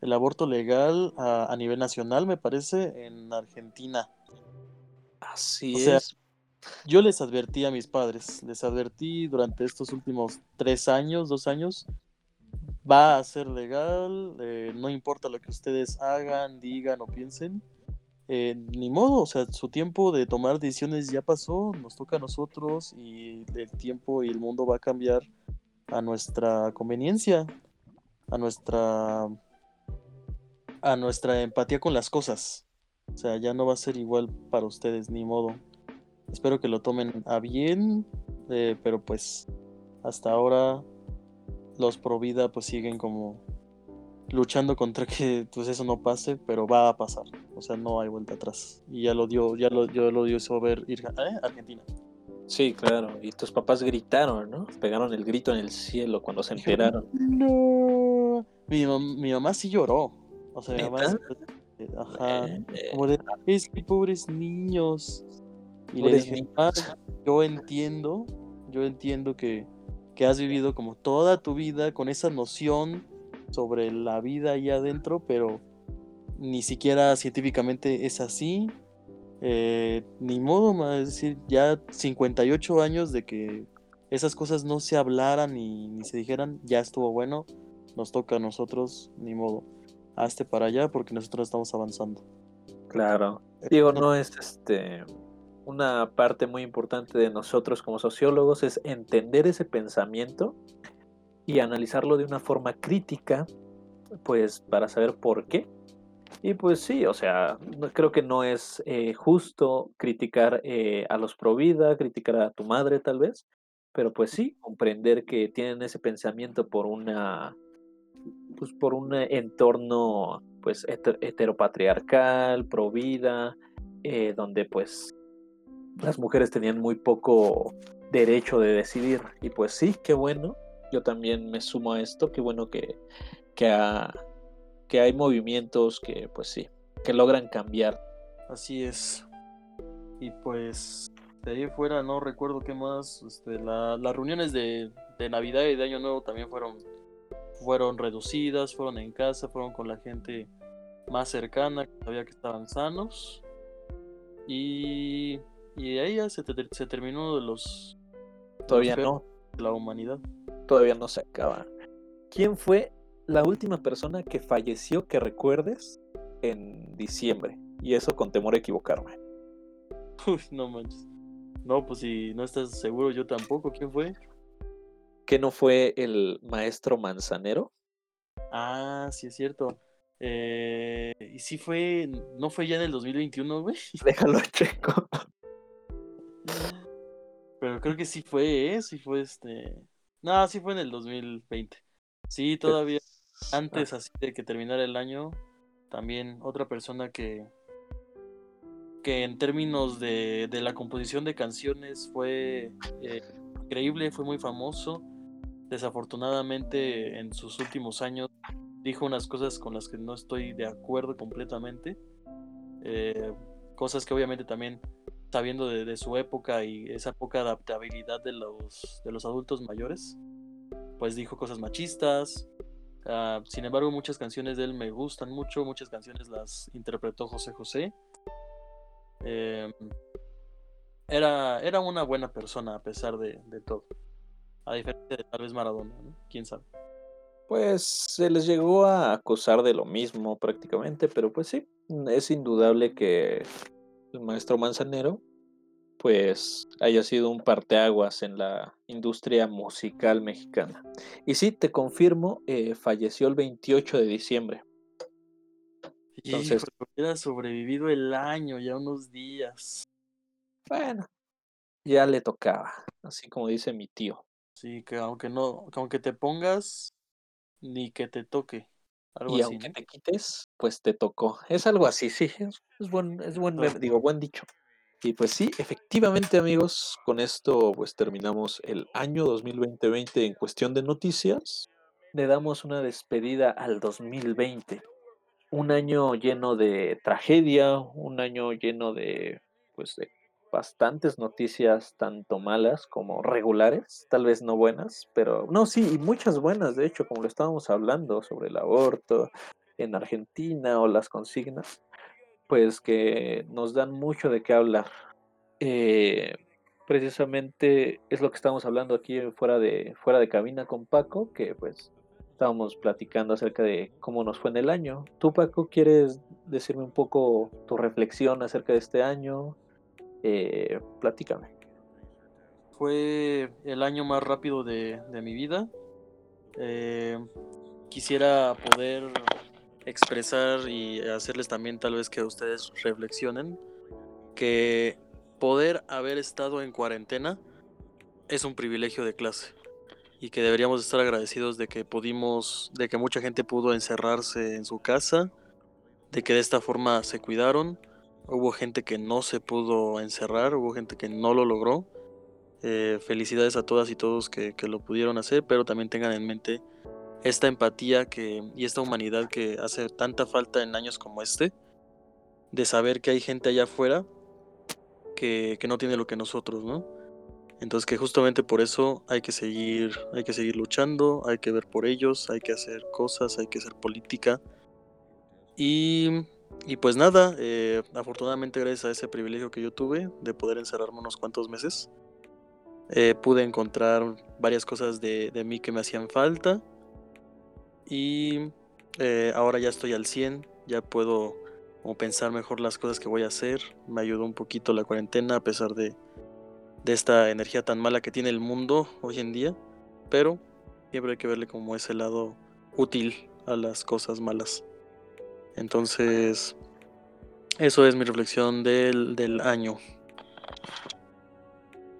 El aborto legal a, nivel nacional, me parece, en Argentina. Así es. Yo les advertí a mis padres, les advertí durante estos últimos tres años, dos años, va a ser legal, eh, no importa lo que ustedes hagan, digan o piensen, eh, ni modo, o sea, su tiempo de tomar decisiones ya pasó, nos toca a nosotros y el tiempo y el mundo va a cambiar a nuestra conveniencia, a nuestra a nuestra empatía con las cosas. O sea, ya no va a ser igual para ustedes, ni modo. Espero que lo tomen a bien, eh, pero pues hasta ahora los pro vida pues siguen como luchando contra <laughs> que pues eso no pase, pero va a pasar. O sea, no hay vuelta atrás. Y ya lo dio, ya lo, yo lo dio ver ir ¿eh? Argentina. Sí, claro. Y tus papás gritaron, ¿no? Pegaron el grito en el cielo cuando se enteraron. <laughs> No. Mi, mi mamá sí lloró. O sea, mi mamá. Ajá. Como de, es que pobres niños. Y le dije, ah, yo entiendo, yo entiendo que que has vivido como toda tu vida con esa noción sobre la vida ahí adentro, pero ni siquiera científicamente es así. Eh, ni modo, es decir, ya 58 años de que esas cosas no se hablaran ni, ni se dijeran, ya estuvo bueno, nos toca a nosotros, ni modo. Hazte para allá porque nosotros estamos avanzando. Claro. Eh, Digo, no es este una parte muy importante de nosotros como sociólogos es entender ese pensamiento y analizarlo de una forma crítica, pues para saber por qué. Y pues sí, o sea, creo que no es eh, justo criticar eh, a los pro vida, criticar a tu madre tal vez, pero pues sí, comprender que tienen ese pensamiento por una, pues por un entorno pues heteropatriarcal, pro vida, eh, donde pues las mujeres tenían muy poco derecho de decidir. Y pues sí, qué bueno. Yo también me sumo a esto. Qué bueno que, que, que hay movimientos que, pues sí, que logran cambiar. Así es. Y pues de ahí fuera no recuerdo qué más. Este, las reuniones de, de, Navidad y de Año Nuevo también fueron, fueron reducidas, fueron en casa, fueron con la gente más cercana, sabía que estaban sanos. Y y ahí ya se, se terminó de los. Todavía no. la humanidad. Todavía no se acaba. ¿Quién fue la última persona que falleció que recuerdes en diciembre? Y eso con temor a equivocarme. <laughs> Uy, no manches. No, pues si no estás seguro, yo tampoco. ¿Quién fue? ¿Que no fue el maestro Manzanero? Ah, sí es cierto. Eh, y sí fue, no fue ya en el 2021, güey. <laughs> Déjalo <laughs> checo. Pero creo que sí fue, ¿eh? Sí fue este. No, sí fue en el 2020. Sí, todavía antes así de que terminara el año, también otra persona que que en términos de, de la composición de canciones fue eh, increíble, fue muy famoso. Desafortunadamente en sus últimos años dijo unas cosas con las que no estoy de acuerdo completamente. Eh, cosas que obviamente también sabiendo de, su época y esa poca adaptabilidad de los, de los adultos mayores, pues dijo cosas machistas. Ah, sin embargo, muchas canciones de él me gustan mucho, muchas canciones las interpretó José José. Em, era, era una buena persona a pesar de, todo. A diferencia de tal vez Maradona, ¿Quién sabe? Pues se les llegó a acusar de lo mismo prácticamente, pero pues sí, es indudable que el maestro Manzanero, pues haya sido un parteaguas en la industria musical mexicana. Y sí, te confirmo, eh, falleció el 28 de diciembre. Entonces, hubiera sobrevivido el año, ya unos días. Bueno, ya le tocaba, así como dice mi tío. Sí, que aunque no, aunque te pongas ni que te toque. Y aunque te quites, pues te tocó. Es algo así, sí. Es, buen, es buen, digo, buen dicho. Y pues sí, efectivamente amigos, con esto pues terminamos el año 2020 en cuestión de noticias. Le damos una despedida al 2020. Un año lleno de tragedia, un año lleno de pues de bastantes noticias tanto malas como regulares, tal vez no buenas, pero no, sí, y muchas buenas, de hecho, como lo estábamos hablando sobre el aborto en Argentina o las consignas, pues que nos dan mucho de qué hablar. Eh, precisamente es lo que estamos hablando aquí fuera de, fuera de cabina con Paco, que pues estábamos platicando acerca de cómo nos fue en el año. ¿Tú, Paco, quieres decirme un poco tu reflexión acerca de este año? Eh, platícame. Fue el año más rápido de, mi vida. Eh, quisiera poder expresar y hacerles también tal vez que ustedes reflexionen que poder haber estado en cuarentena es un privilegio de clase y que deberíamos estar agradecidos de que pudimos, de que mucha gente pudo encerrarse en su casa, de que de esta forma se cuidaron, Hubo gente que no se pudo encerrar, hubo gente que no lo logró. Eh, felicidades a todas y todos que, lo pudieron hacer, pero también tengan en mente esta empatía que, y esta humanidad que hace tanta falta en años como este, de saber que hay gente allá afuera que, que no tiene lo que nosotros, ¿no? Entonces que justamente por eso hay que seguir, hay que seguir luchando, hay que ver por ellos, hay que hacer cosas, hay que hacer política. Y y pues nada, eh, afortunadamente gracias a ese privilegio que yo tuve de poder encerrarme unos cuantos meses, eh, pude encontrar varias cosas de, mí que me hacían falta. Y eh, ahora ya estoy al 100, ya puedo pensar mejor las cosas que voy a hacer. Me ayudó un poquito la cuarentena a pesar de, de esta energía tan mala que tiene el mundo hoy en día. Pero siempre hay que verle como ese lado útil a las cosas malas. Entonces, eso es mi reflexión del, del año.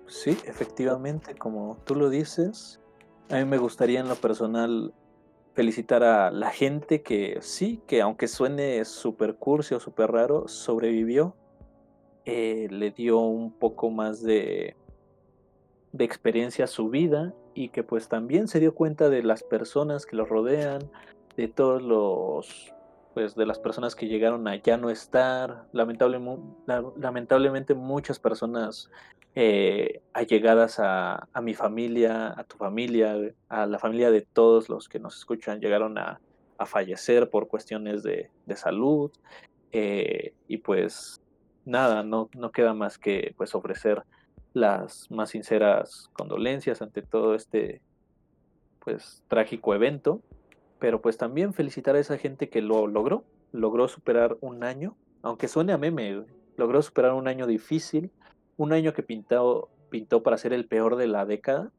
Sí, efectivamente, como tú lo dices, a mí me gustaría en lo personal felicitar a la gente que sí, que aunque suene súper cursi o súper raro, sobrevivió, eh, le dio un poco más de, de experiencia a su vida y que pues también se dio cuenta de las personas que lo rodean, de todos los pues de las personas que llegaron a ya no estar, lamentablemente muchas personas eh, allegadas a, mi familia, a tu familia, a la familia de todos los que nos escuchan, llegaron a, fallecer por cuestiones de, salud. Eh, y pues nada, no, no queda más que pues ofrecer las más sinceras condolencias ante todo este pues trágico evento pero pues también felicitar a esa gente que lo logró, logró superar un año, aunque suene a meme, logró superar un año difícil, un año que pintó, pintó para ser el peor de la década.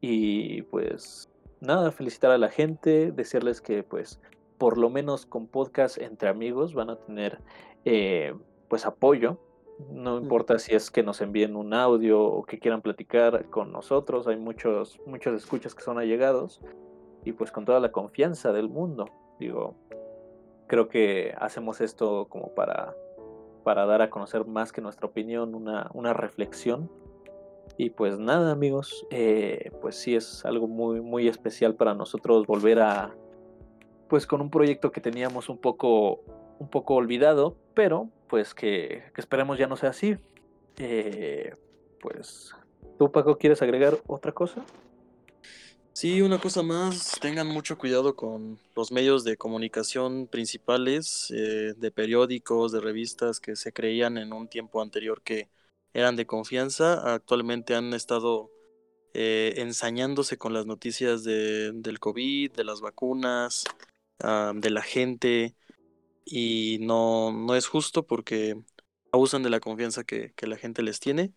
Y pues nada, felicitar a la gente, decirles que pues por lo menos con podcast entre amigos van a tener eh, pues apoyo. No importa si es que nos envíen un audio o que quieran platicar con nosotros, hay muchos, muchos escuchas que son allegados y pues con toda la confianza del mundo. Digo, creo que hacemos esto como para, para dar a conocer más que nuestra opinión, una, una reflexión. Y pues nada amigos, eh, pues sí es algo muy, muy especial para nosotros volver a, pues con un proyecto que teníamos un poco, un poco olvidado, pero pues que, que esperemos ya no sea así. Eh, pues, ¿tú Paco quieres agregar otra cosa? Sí, una cosa más, tengan mucho cuidado con los medios de comunicación principales, eh, de periódicos, de revistas que se creían en un tiempo anterior que eran de confianza. Actualmente han estado eh, ensañándose con las noticias de, del COVID, de las vacunas, ah, de la gente, y no, no es justo porque abusan de la confianza que, que la gente les tiene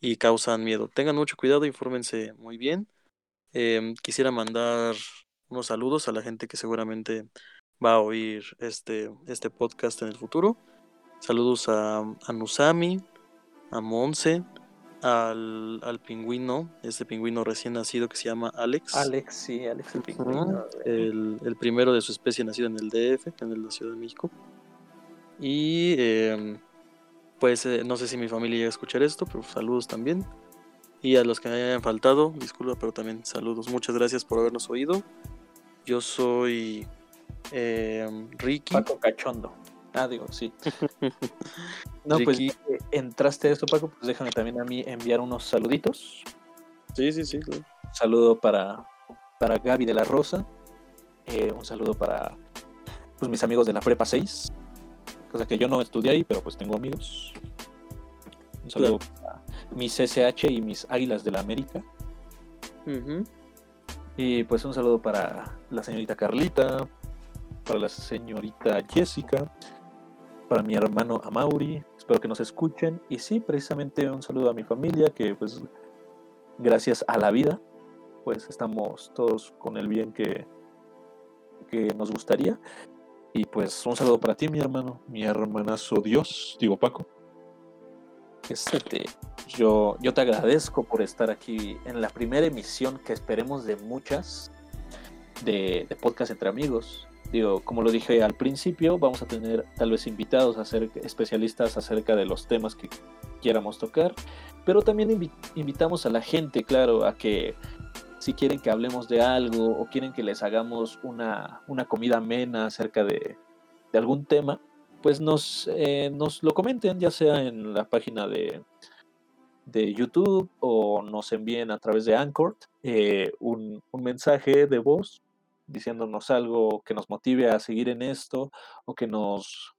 y causan miedo. Tengan mucho cuidado, infórmense muy bien Em, quisiera mandar unos saludos a la gente que seguramente va a oír este, este podcast en el futuro. Saludos a, a Nusami, a Monse, al, al pingüino, este pingüino recién nacido que se llama Alex. Alex, sí, Alex el pingüino. el, el, primero de su especie nacido en el DF, en la Ciudad de México. Y em, pues eh, no sé si mi familia llega a escuchar esto, pero saludos también. Y a los que me hayan faltado, disculpa, pero también saludos. Muchas gracias por habernos oído. Yo soy em, Ricky. Paco Cachondo. Ah, digo, sí. <laughs> no, pues entraste a esto, Paco, pues déjame también a mí enviar unos saluditos. Sí, sí, sí. Un saludo para, para Gaby de la Rosa. Eh, un saludo para pues, mis amigos de la Prepa 6. Cosa que yo no estudié ahí, pero pues tengo amigos. Un saludo mis SH y mis Águilas de la América. Y pues un saludo para la señorita Carlita, para la señorita Jessica, para mi hermano Amauri, espero que nos escuchen. Y sí, precisamente un saludo a mi familia, que pues gracias a la vida, pues estamos todos con el bien que, que nos gustaría. Y pues un saludo para ti, mi hermano, mi hermanazo Dios, digo Paco. Este, yo, yo te agradezco por estar aquí en la primera emisión que esperemos de muchas de, de podcast entre amigos. Digo, como lo dije al principio, vamos a tener tal vez invitados especialistas acerca de los temas que quieramos tocar, pero también invitamos a la gente, claro, a que si quieren que hablemos de algo o quieren que les hagamos una, una comida amena acerca de, de algún tema, pues nos, eh, nos lo comenten, ya sea en la página de, de YouTube o nos envíen a través de Anchor eh, un, un, mensaje de voz diciéndonos algo que nos motive a seguir en esto o que nos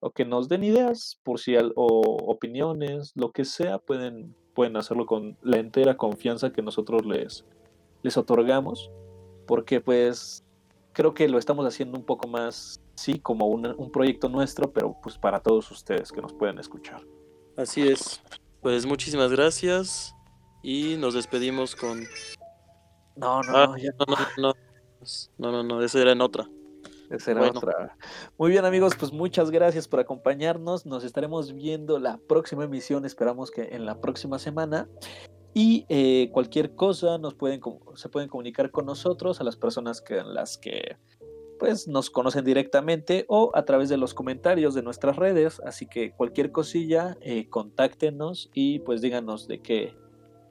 o que nos den ideas por si o opiniones, lo que sea, pueden pueden hacerlo con la entera confianza que nosotros les les otorgamos, porque pues creo que lo estamos haciendo un poco más sí como un, un proyecto nuestro, pero pues para todos ustedes que nos pueden escuchar. Así es. Pues muchísimas gracias y nos despedimos con no, no, ah, no, no, no, no, no, no, esa era en otra. Esa era otra. Muy bien, amigos, pues muchas gracias por acompañarnos. Nos estaremos viendo la próxima emisión. Esperamos que en la próxima semana. Y eh, cualquier cosa nos pueden, se pueden comunicar con nosotros, a las personas que, las que pues, nos conocen directamente o a través de los comentarios de nuestras redes. Así que cualquier cosilla, eh, contáctenos y pues díganos de qué,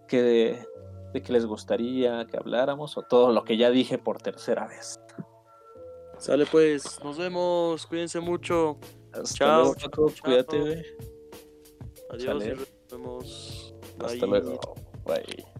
qué, de qué les gustaría que habláramos o todo lo que ya dije por tercera vez. Sale pues, nos vemos, cuídense mucho. Hasta chao, luego, cuídate. Adiós, nos vemos. Hasta luego. Bye.